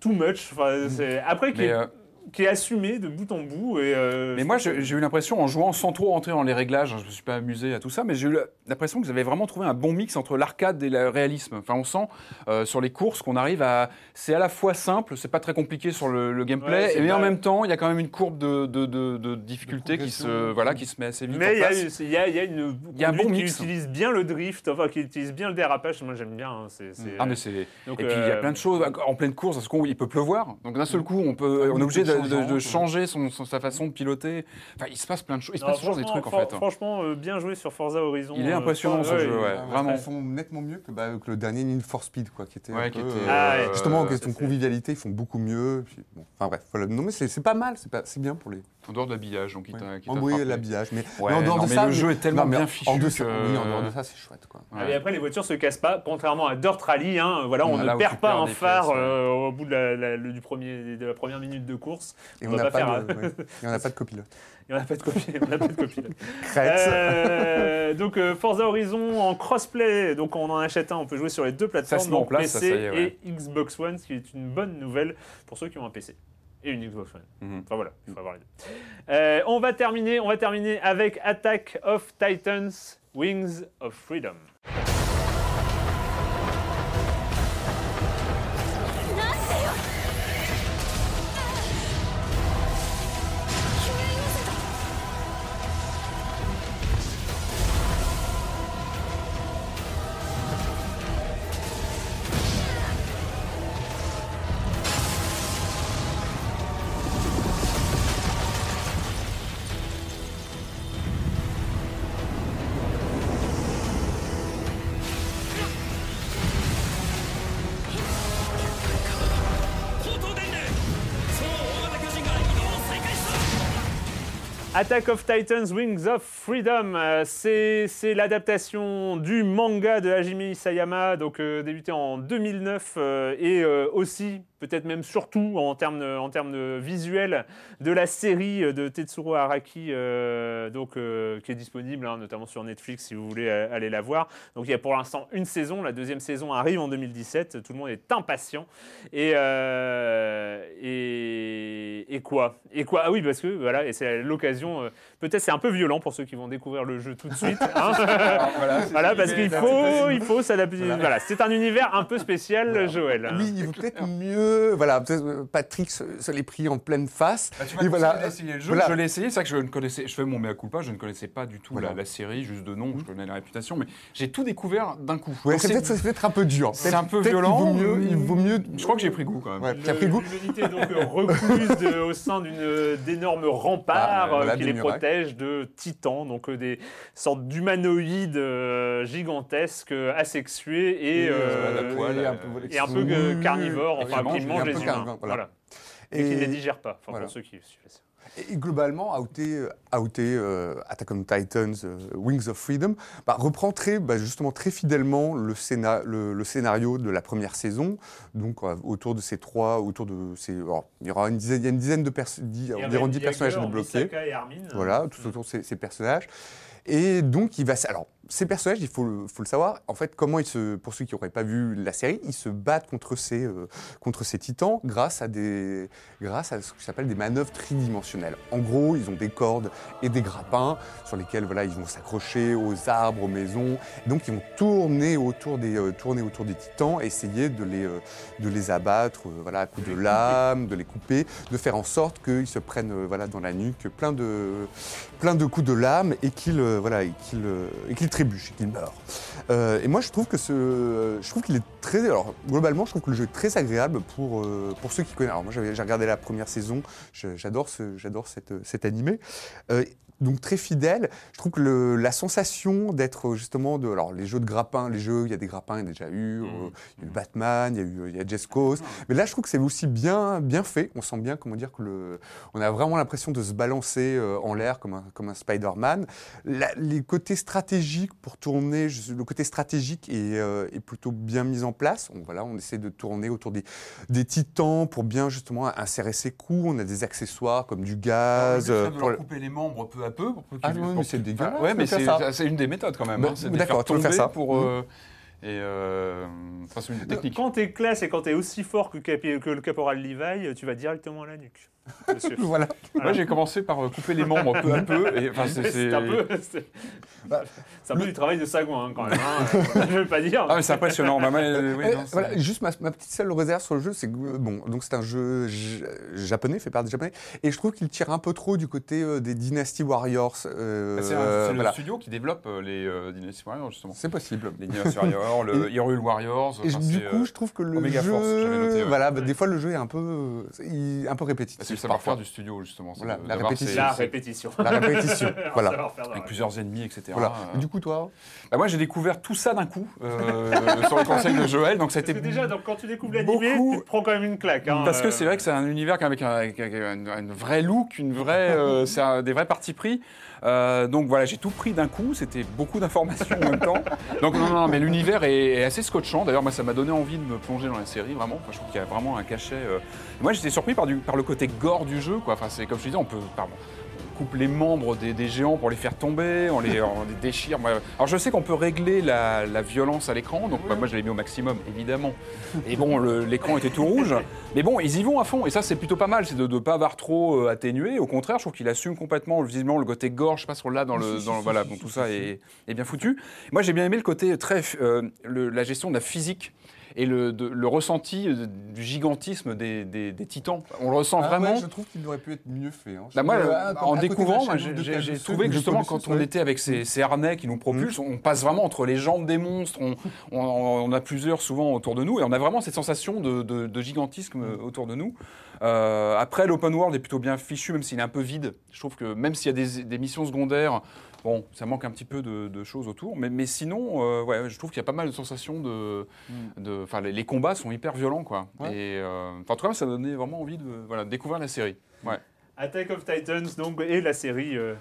too much. Enfin, Après, qui euh, qui est assumé de bout en bout. Et, euh, Mais moi, j'ai eu l'impression, en jouant sans trop rentrer dans les réglages, hein, je me suis pas amusé à tout ça, mais j'ai eu l'impression que vous avez vraiment trouvé un bon mix entre l'arcade et le réalisme. Enfin, on sent euh, sur les courses qu'on arrive à. C'est à la fois simple, c'est pas très compliqué sur le, le gameplay, Ouais, c'est et mais en même temps, il y a quand même une courbe de, de, de- de difficulté qui se, voilà, qui se met assez vite Mais il y, il y a- il y a une Il y a un bon qui mix. utilise bien le drift, enfin qui utilise bien le dérapage. Moi j'aime bien. hein, c'est- c'est- Ah, mais c'est... Et puis il y a euh, plein de choses en pleine course, parce qu'il peut pleuvoir. Donc d'un seul coup, on, peut, on est obligé de, de- changer son, son- sa façon de piloter. Enfin, il se passe plein de choses. Il se passe toujours des trucs en fait. fran- Franchement, euh, bien joué sur Forza Horizon. Il est euh, impressionnant, ce ouais, jeu, ouais. Vraiment. Ils font nettement mieux que, bah, que le dernier Need for Speed, quoi, qui était Ouais, un qui peu, était, euh, Ah ouais. justement en euh, question de convivialité, ils font beaucoup mieux. puis bon, enfin bref, voilà. non mais c'est pas mal, c'est bien pour les. En dehors de l'habillage, donc qui t'a En oui, frappé. l'habillage, mais, Ouais, mais en dehors non, de mais ça, le jeu est tellement non, bien en fichu que- Oui, en dehors de ça, c'est chouette, quoi. Ouais. Et après, les voitures se cassent pas, contrairement à Dirt Rally. Hein, voilà, on Ah, ne perd pas un phare pièces, euh, au bout de la, la- le- du premier, de la première minute de course. Et On n'a pas pas, faire de, ouais. Et on n'a pas de copilote. Et on n'a pas de copie. on n'a pas de copilote. Crête. Euh, donc euh, Forza Horizon en crossplay, donc on en achète un, on peut jouer sur les deux plateformes, en donc place, PC ça, ça y est, ouais. et Xbox One, ce qui est une bonne nouvelle pour ceux qui ont un PC et une Xbox One. Mhm. Enfin voilà, il faut avoir les deux. Euh, on va terminer, on va terminer avec Attack of Titans, Wings of Freedom. Attack of Titans Wings of Freedom, euh, c'est l'adaptation du manga de Hajime Isayama, donc euh, débuté en 2009 euh, et aussi peut-être même surtout en termes en termes de visuel de la série de Tetsuro Araki, euh, donc euh, qui est disponible hein, notamment sur Netflix si vous voulez euh, aller la voir. Donc il y a pour l'instant une saison, la deuxième saison arrive en 2017, tout le monde est impatient. Et, euh, et, et quoi? Et quoi? Ah oui, parce que voilà, et c'est l'occasion. Peut-être c'est un peu violent pour ceux qui vont découvrir le jeu tout de suite. hein. voilà, c'est- voilà, parce qu'il faut, il faut s'adapter. Voilà. Voilà, c'est un univers un peu spécial, Joël. Oui, il vaut peut-être mieux. Voilà, euh, Patrick se, se l'est pris en pleine face. Bah, tu Et voilà. d'essayer le jeu. Voilà. Je l'ai essayé, c'est vrai que je ne connaissais, je fais mon mea culpa, je ne connaissais pas du tout Voilà. la, la série, juste de nom, je connais la réputation, mais j'ai tout découvert d'un coup. Ouais, c'est peut-être un peu dur. c'est Peut-être- un peu violent. vaut mieux. Il vaut mieux. Je crois que j'ai pris goût quand même. Ouais, Le- tu as pris goût. L'unité est donc euh, recluse de- au sein d'une euh, d'énormes remparts Ah, euh, qui les protègent de titans, donc euh, des sortes d'humanoïdes euh, gigantesques, asexués et, Et, à poil, et et un peu et un peu euh, carnivores, enfin mangent- et les humains. voilà. Voilà. Et, qui ne les digèrent pas, enfin, voilà. pour ceux qui suivent. Et globalement, Outé, Outé euh, Attack on Titans, euh, Wings of Freedom, bah, reprend très, bah, justement très fidèlement le, scéna- le- le scénario de la première saison. Donc euh, autour de ces trois, autour de ces, alors, il y aura une dizaine, il y a une dizaine de dix- environ 10 personnages et Armin. Voilà, tout autour de ces, ces personnages. Et donc, il va. Alors, ces personnages, il faut le, savoir. En fait, comment ils se. Pour ceux qui n'auraient pas vu la série, ils se battent contre ces, euh, contre ces titans grâce à, des, grâce à ce qui s'appelle des manœuvres tridimensionnelles. En gros, ils ont des cordes et des grappins sur lesquels voilà, ils vont s'accrocher aux arbres, aux maisons. Donc, ils vont tourner autour des, euh, tourner autour des titans, essayer de les, euh, de les abattre voilà, à coups de lame, de les couper, de faire en sorte qu'ils se prennent voilà, dans la nuque plein de, plein de coups de lame et qu'ils voilà, et qu'ils, euh, trébuchent, et meurent. Euh, et moi, je trouve que ce, je trouve qu'il est très, alors globalement, je trouve que le jeu est très agréable pour euh, pour ceux qui connaissent. Alors moi, j'ai regardé la première saison, j'adore ce, j'adore cette, cet animé. Euh, donc très fidèle. Je trouve que le- la sensation d'être justement de, alors les jeux de grappins, les jeux, il y a des grappins, il y a déjà eu. euh, il y a eu Batman, il y a eu, il y a Cause. Mais là, je trouve que c'est aussi bien, bien fait. On sent bien, comment dire, que le, on a vraiment l'impression de se balancer euh, en l'air comme un, comme un Spider-Man. Les côtés stratégiques pour tourner, le côté stratégique est, euh, est plutôt bien mis en place. On, voilà, on essaie de tourner autour des, des titans pour bien justement insérer ses coups. On a des accessoires comme du gaz. Le but, euh, pour leur le- couper les membres peu à peu. Pour peu Ah qu'ils- non, mais c'est dégueulasse Enfin, ouais, mais c'est ça. c'est une des méthodes quand même. Bah, hein, de les d'accord, tu veux faire ça. pour. Euh, et euh, enfin, c'est une technique. Quand t'es classe et quand t'es aussi fort que le caporal Levi, tu vas directement à la nuque. Monsieur. Voilà. Moi, j'ai commencé par euh, couper les membres peu à peu. Et, enfin, c'est- un peu, c'est Bah, c'est un peu du travail de sagouin hein, quand même. hein. Je vais pas dire. Ah, mais c'est impressionnant. Bah, euh, oui, Euh, non, c'est- voilà, juste ma, ma petite seule réserve sur le jeu, c'est que euh, bon, donc c'est un jeu japonais, fait par des japonais, et je trouve qu'il tire un peu trop du côté euh, des Dynasty Warriors. euh, Bah, c'est un- c'est le voilà. studio qui développe euh, les euh, Dynasty Warriors, justement. C'est possible. Les Dynasty Warriors, le Hyrule Warriors. Et du coup, euh, je trouve que le Omega jeu, Force, noté, voilà, des fois le jeu est un peu, euh, un peu répétitif. C'est le savoir-faire du studio, justement. c'est Voilà, de- la répétition. La répétition. La répétition, voilà. ça Avec plusieurs ennemis, etc. Voilà. Euh, Et du coup, toi, bah, moi, j'ai découvert tout ça d'un coup euh, sur les conseils de Joël. Donc, Parce c'était que déjà, donc, quand tu découvres l'animé, beaucoup- tu te prends quand même une claque. hein, Parce que euh, c'est vrai que c'est un univers avec un, avec un- avec un- un vrai look, une vraie, euh, c'est un- des vrais partis pris. Euh, donc voilà, j'ai tout pris d'un coup. C'était beaucoup d'informations en même temps. Donc non, non, mais l'univers est, est assez scotchant. D'ailleurs, moi, ça m'a donné envie de me plonger dans la série, vraiment. Enfin, je trouve qu'il y a vraiment un cachet. euh. Moi, j'étais surpris par, du, par le côté gore du jeu, quoi. Enfin, c'est comme je disais, on peut, pardon, on coupe les membres des, des géants pour les faire tomber, on les, on les déchire. Alors, je sais qu'on peut régler la, la violence à l'écran. Donc, bah, moi, je l'ai mis au maximum, évidemment. Et bon, l'écran était tout rouge. Mais bon, ils y vont à fond. Et ça, c'est plutôt pas mal. C'est de ne pas avoir trop euh, atténué. Au contraire, je trouve qu'il assume complètement, visiblement, le côté gore. Je sais pas si on l'a dans le. dans voilà, donc tout ça est, est bien foutu. Moi, j'ai bien aimé le côté très. euh, le- la gestion de la physique. Et le, de- le ressenti euh, du gigantisme des, des- des titans. On le ressent Ah vraiment. ouais, je trouve qu'il aurait pu être mieux fait. hein. Bah, moi, euh, à en découvrant, j'ai trouvé que justement, quand on était avec ces, ces harnais qui nous propulsent, on passe vraiment entre les jambes des monstres. On, on- on a plusieurs souvent autour de nous et on a vraiment cette sensation de, de- de gigantisme euh, autour de nous. Euh, après, l'open world est plutôt bien fichu, même s'il est un peu vide. Je trouve que même s'il y a des, des missions secondaires, bon, ça manque un petit peu de, de choses autour. Mais, mais sinon, euh, ouais, je trouve qu'il y a pas mal de sensations de. de- Enfin, les, les combats sont hyper violents, quoi. Ouais. Et euh, enfin, en tout cas, ça donnait vraiment envie de voilà, découvrir la série. Ouais. Attack of Titans, donc, et la série. euh,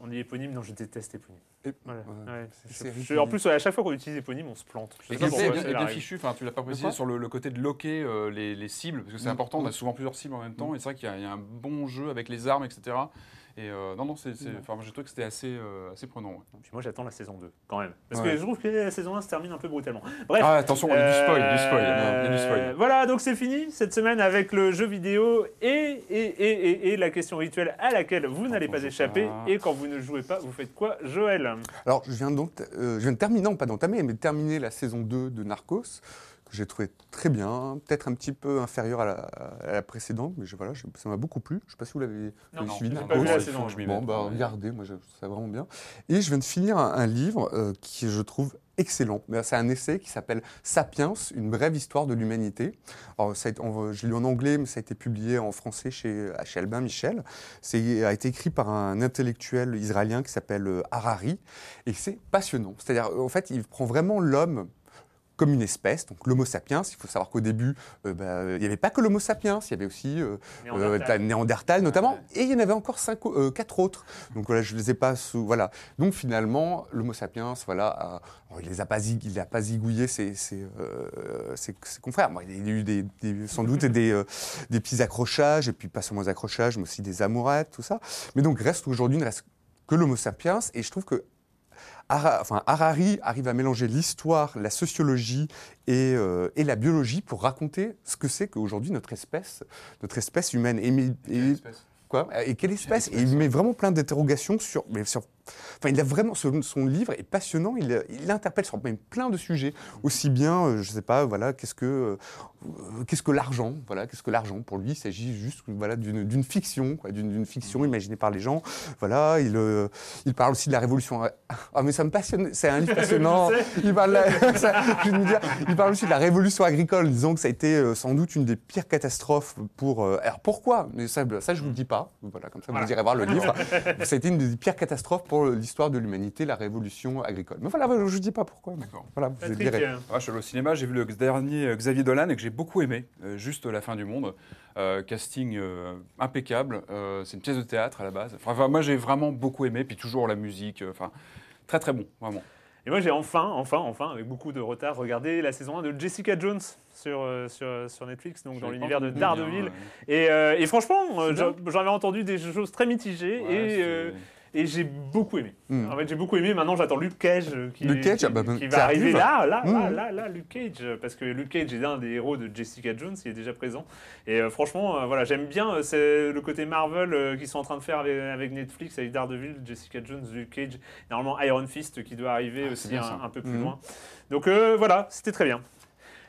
on dit éponyme, non, je déteste éponyme. Et- Voilà. ouais, Ouais. c'est Je- série je- qui- en plus, à chaque fois qu'on utilise éponyme, on se plante. Je sais Et pas pourquoi, bien, bien fichu, enfin, tu l'as pas précisé sur le, le côté de loquer euh, les, les cibles, parce que c'est Mm. important, on a Mm. souvent plusieurs cibles en même temps, et c'est vrai qu'il y a un bon jeu avec les armes, etc. Et euh, non, non, c'est, c'est- enfin, moi, j'ai trouvé que c'était assez, euh, assez prenant. ouais. Puis moi, j'attends la saison 2, quand même. Parce Ouais. que je trouve que la saison 1 se termine un peu brutalement. Bref. Ah, attention, il y a du spoil, du spoil, Euh, il y a du spoil. Voilà, donc c'est fini cette semaine avec le jeu vidéo et, et, et, et, et la question rituelle à laquelle vous n'allez pas échapper. pas. Et quand vous ne jouez pas, vous faites quoi, Joël? Alors, je viens donc, euh, je viens de terminer, non pas d'entamer, mais de terminer la saison 2 de Narcos, que j'ai trouvé très bien, peut-être un petit peu inférieur à la, à la précédente, mais je- voilà, je- ça m'a beaucoup plu. Je ne sais pas si vous l'avez Non, non, suivi, Narcos. pas vu la il saison je Bon, bah, regardez, moi je trouve ça vraiment bien. Et je viens de finir un, un livre euh, qui, je trouve, excellent. C'est un essai qui s'appelle Sapiens, une brève histoire de l'humanité. Je l'ai lu en anglais, mais ça a été publié en français chez, chez Albin Michel. C'est a été écrit par un intellectuel israélien qui s'appelle euh, Harari, et c'est passionnant. C'est-à-dire, en fait, il prend vraiment l'homme comme une espèce, donc l'Homo sapiens. Il faut savoir qu'au début, euh, bah, il n'y avait pas que l'Homo sapiens, il y avait aussi euh, Néandertal. euh, Néandertal notamment, et il y en avait encore cinq, euh, quatre autres. Donc voilà, je les ai pas sous, voilà. Donc finalement, l'Homo sapiens, voilà, a- il les a pas, zig- il a pas zigouillé ses, ses, ses- ses confrères. Bon, il y a eu des, des- sans doute des, des petits accrochages, et puis pas seulement des accrochages, mais aussi des amourettes, tout ça. Mais donc reste aujourd'hui, il ne reste que l'Homo sapiens, et je trouve que Enfin, Harari arrive à mélanger l'histoire, la sociologie et, euh, et la biologie pour raconter ce que c'est qu'aujourd'hui notre espèce, notre espèce humaine. Et, et- quoi? Et quelle espèce? Et il met vraiment plein d'interrogations sur, mais sur. Enfin, il a vraiment son, son livre est passionnant. Il, il interpelle sur même plein de sujets, aussi bien, euh, je sais pas, voilà, qu'est-ce que, euh, qu'est-ce que l'argent, voilà, qu'est-ce que l'argent? Pour lui Il s'agit juste, voilà, d'une fiction, d'une fiction imaginée par les gens. Voilà, il, euh, il parle aussi de la révolution. Ah, mais ça me passionne. C'est un livre passionnant. Il parle, ça, je vais dire, il parle aussi de la révolution agricole, disant que ça a été euh, sans doute une des pires catastrophes pour. euh, alors pourquoi? Mais ça, ça, je vous le dis pas. Voilà, comme ça, Voilà. vous irez voir le livre. ça a été une des pires catastrophes pour l'histoire de l'humanité, la révolution agricole. Mais voilà, je vous dis pas pourquoi. mais D'accord. Voilà, vous Patrick, direz. Ah, je suis allé au cinéma, j'ai vu le dernier euh, Xavier Dolan et que j'ai beaucoup aimé, euh, juste la fin du monde. Euh, casting euh, impeccable, euh, c'est une pièce de théâtre à la base. Enfin, moi j'ai vraiment beaucoup aimé, puis toujours la musique, euh, enfin très très bon, vraiment. Et moi, j'ai enfin, enfin, enfin, avec beaucoup de retard, regardé la saison 1 de Jessica Jones sur, sur, sur Netflix, donc dans l'univers de entendu Daredevil. bien, Et, euh, et franchement, euh, C'est j'en bien. j'en avais entendu des choses très mitigées ouais. et, Ouais, et j'ai beaucoup aimé. Hmm. En fait, j'ai beaucoup aimé. Maintenant, j'attends Luke Cage euh, qui, Luke Cage, qui, ah bah, qui qui va arriver arrive. là, là, là, Hmm. là, là, Luke Cage, parce que Luke Cage est un des héros de Jessica Jones, il est déjà présent. Et euh, franchement, euh, voilà, j'aime bien euh, c'est le côté Marvel qu'ils sont en train de faire avec, avec Netflix, avec Daredevil, Jessica Jones, Luke Cage, normalement Iron Fist qui doit arriver Ah, aussi un, peu plus Mhm. loin. Donc voilà, c'était très bien.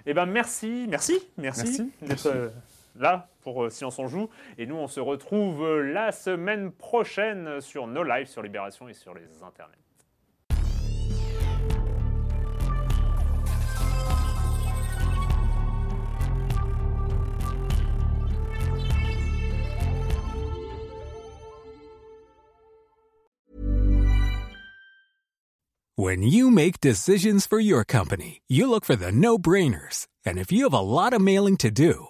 Eh ben merci, merci, merci, Merci. d'être là pour euh, Silence on joue. Et nous, on se retrouve euh, la semaine prochaine sur nos lives sur Libération et sur les internets. When you make decisions for your company, you look for the no brainers. And if you have a lot of mailing to do,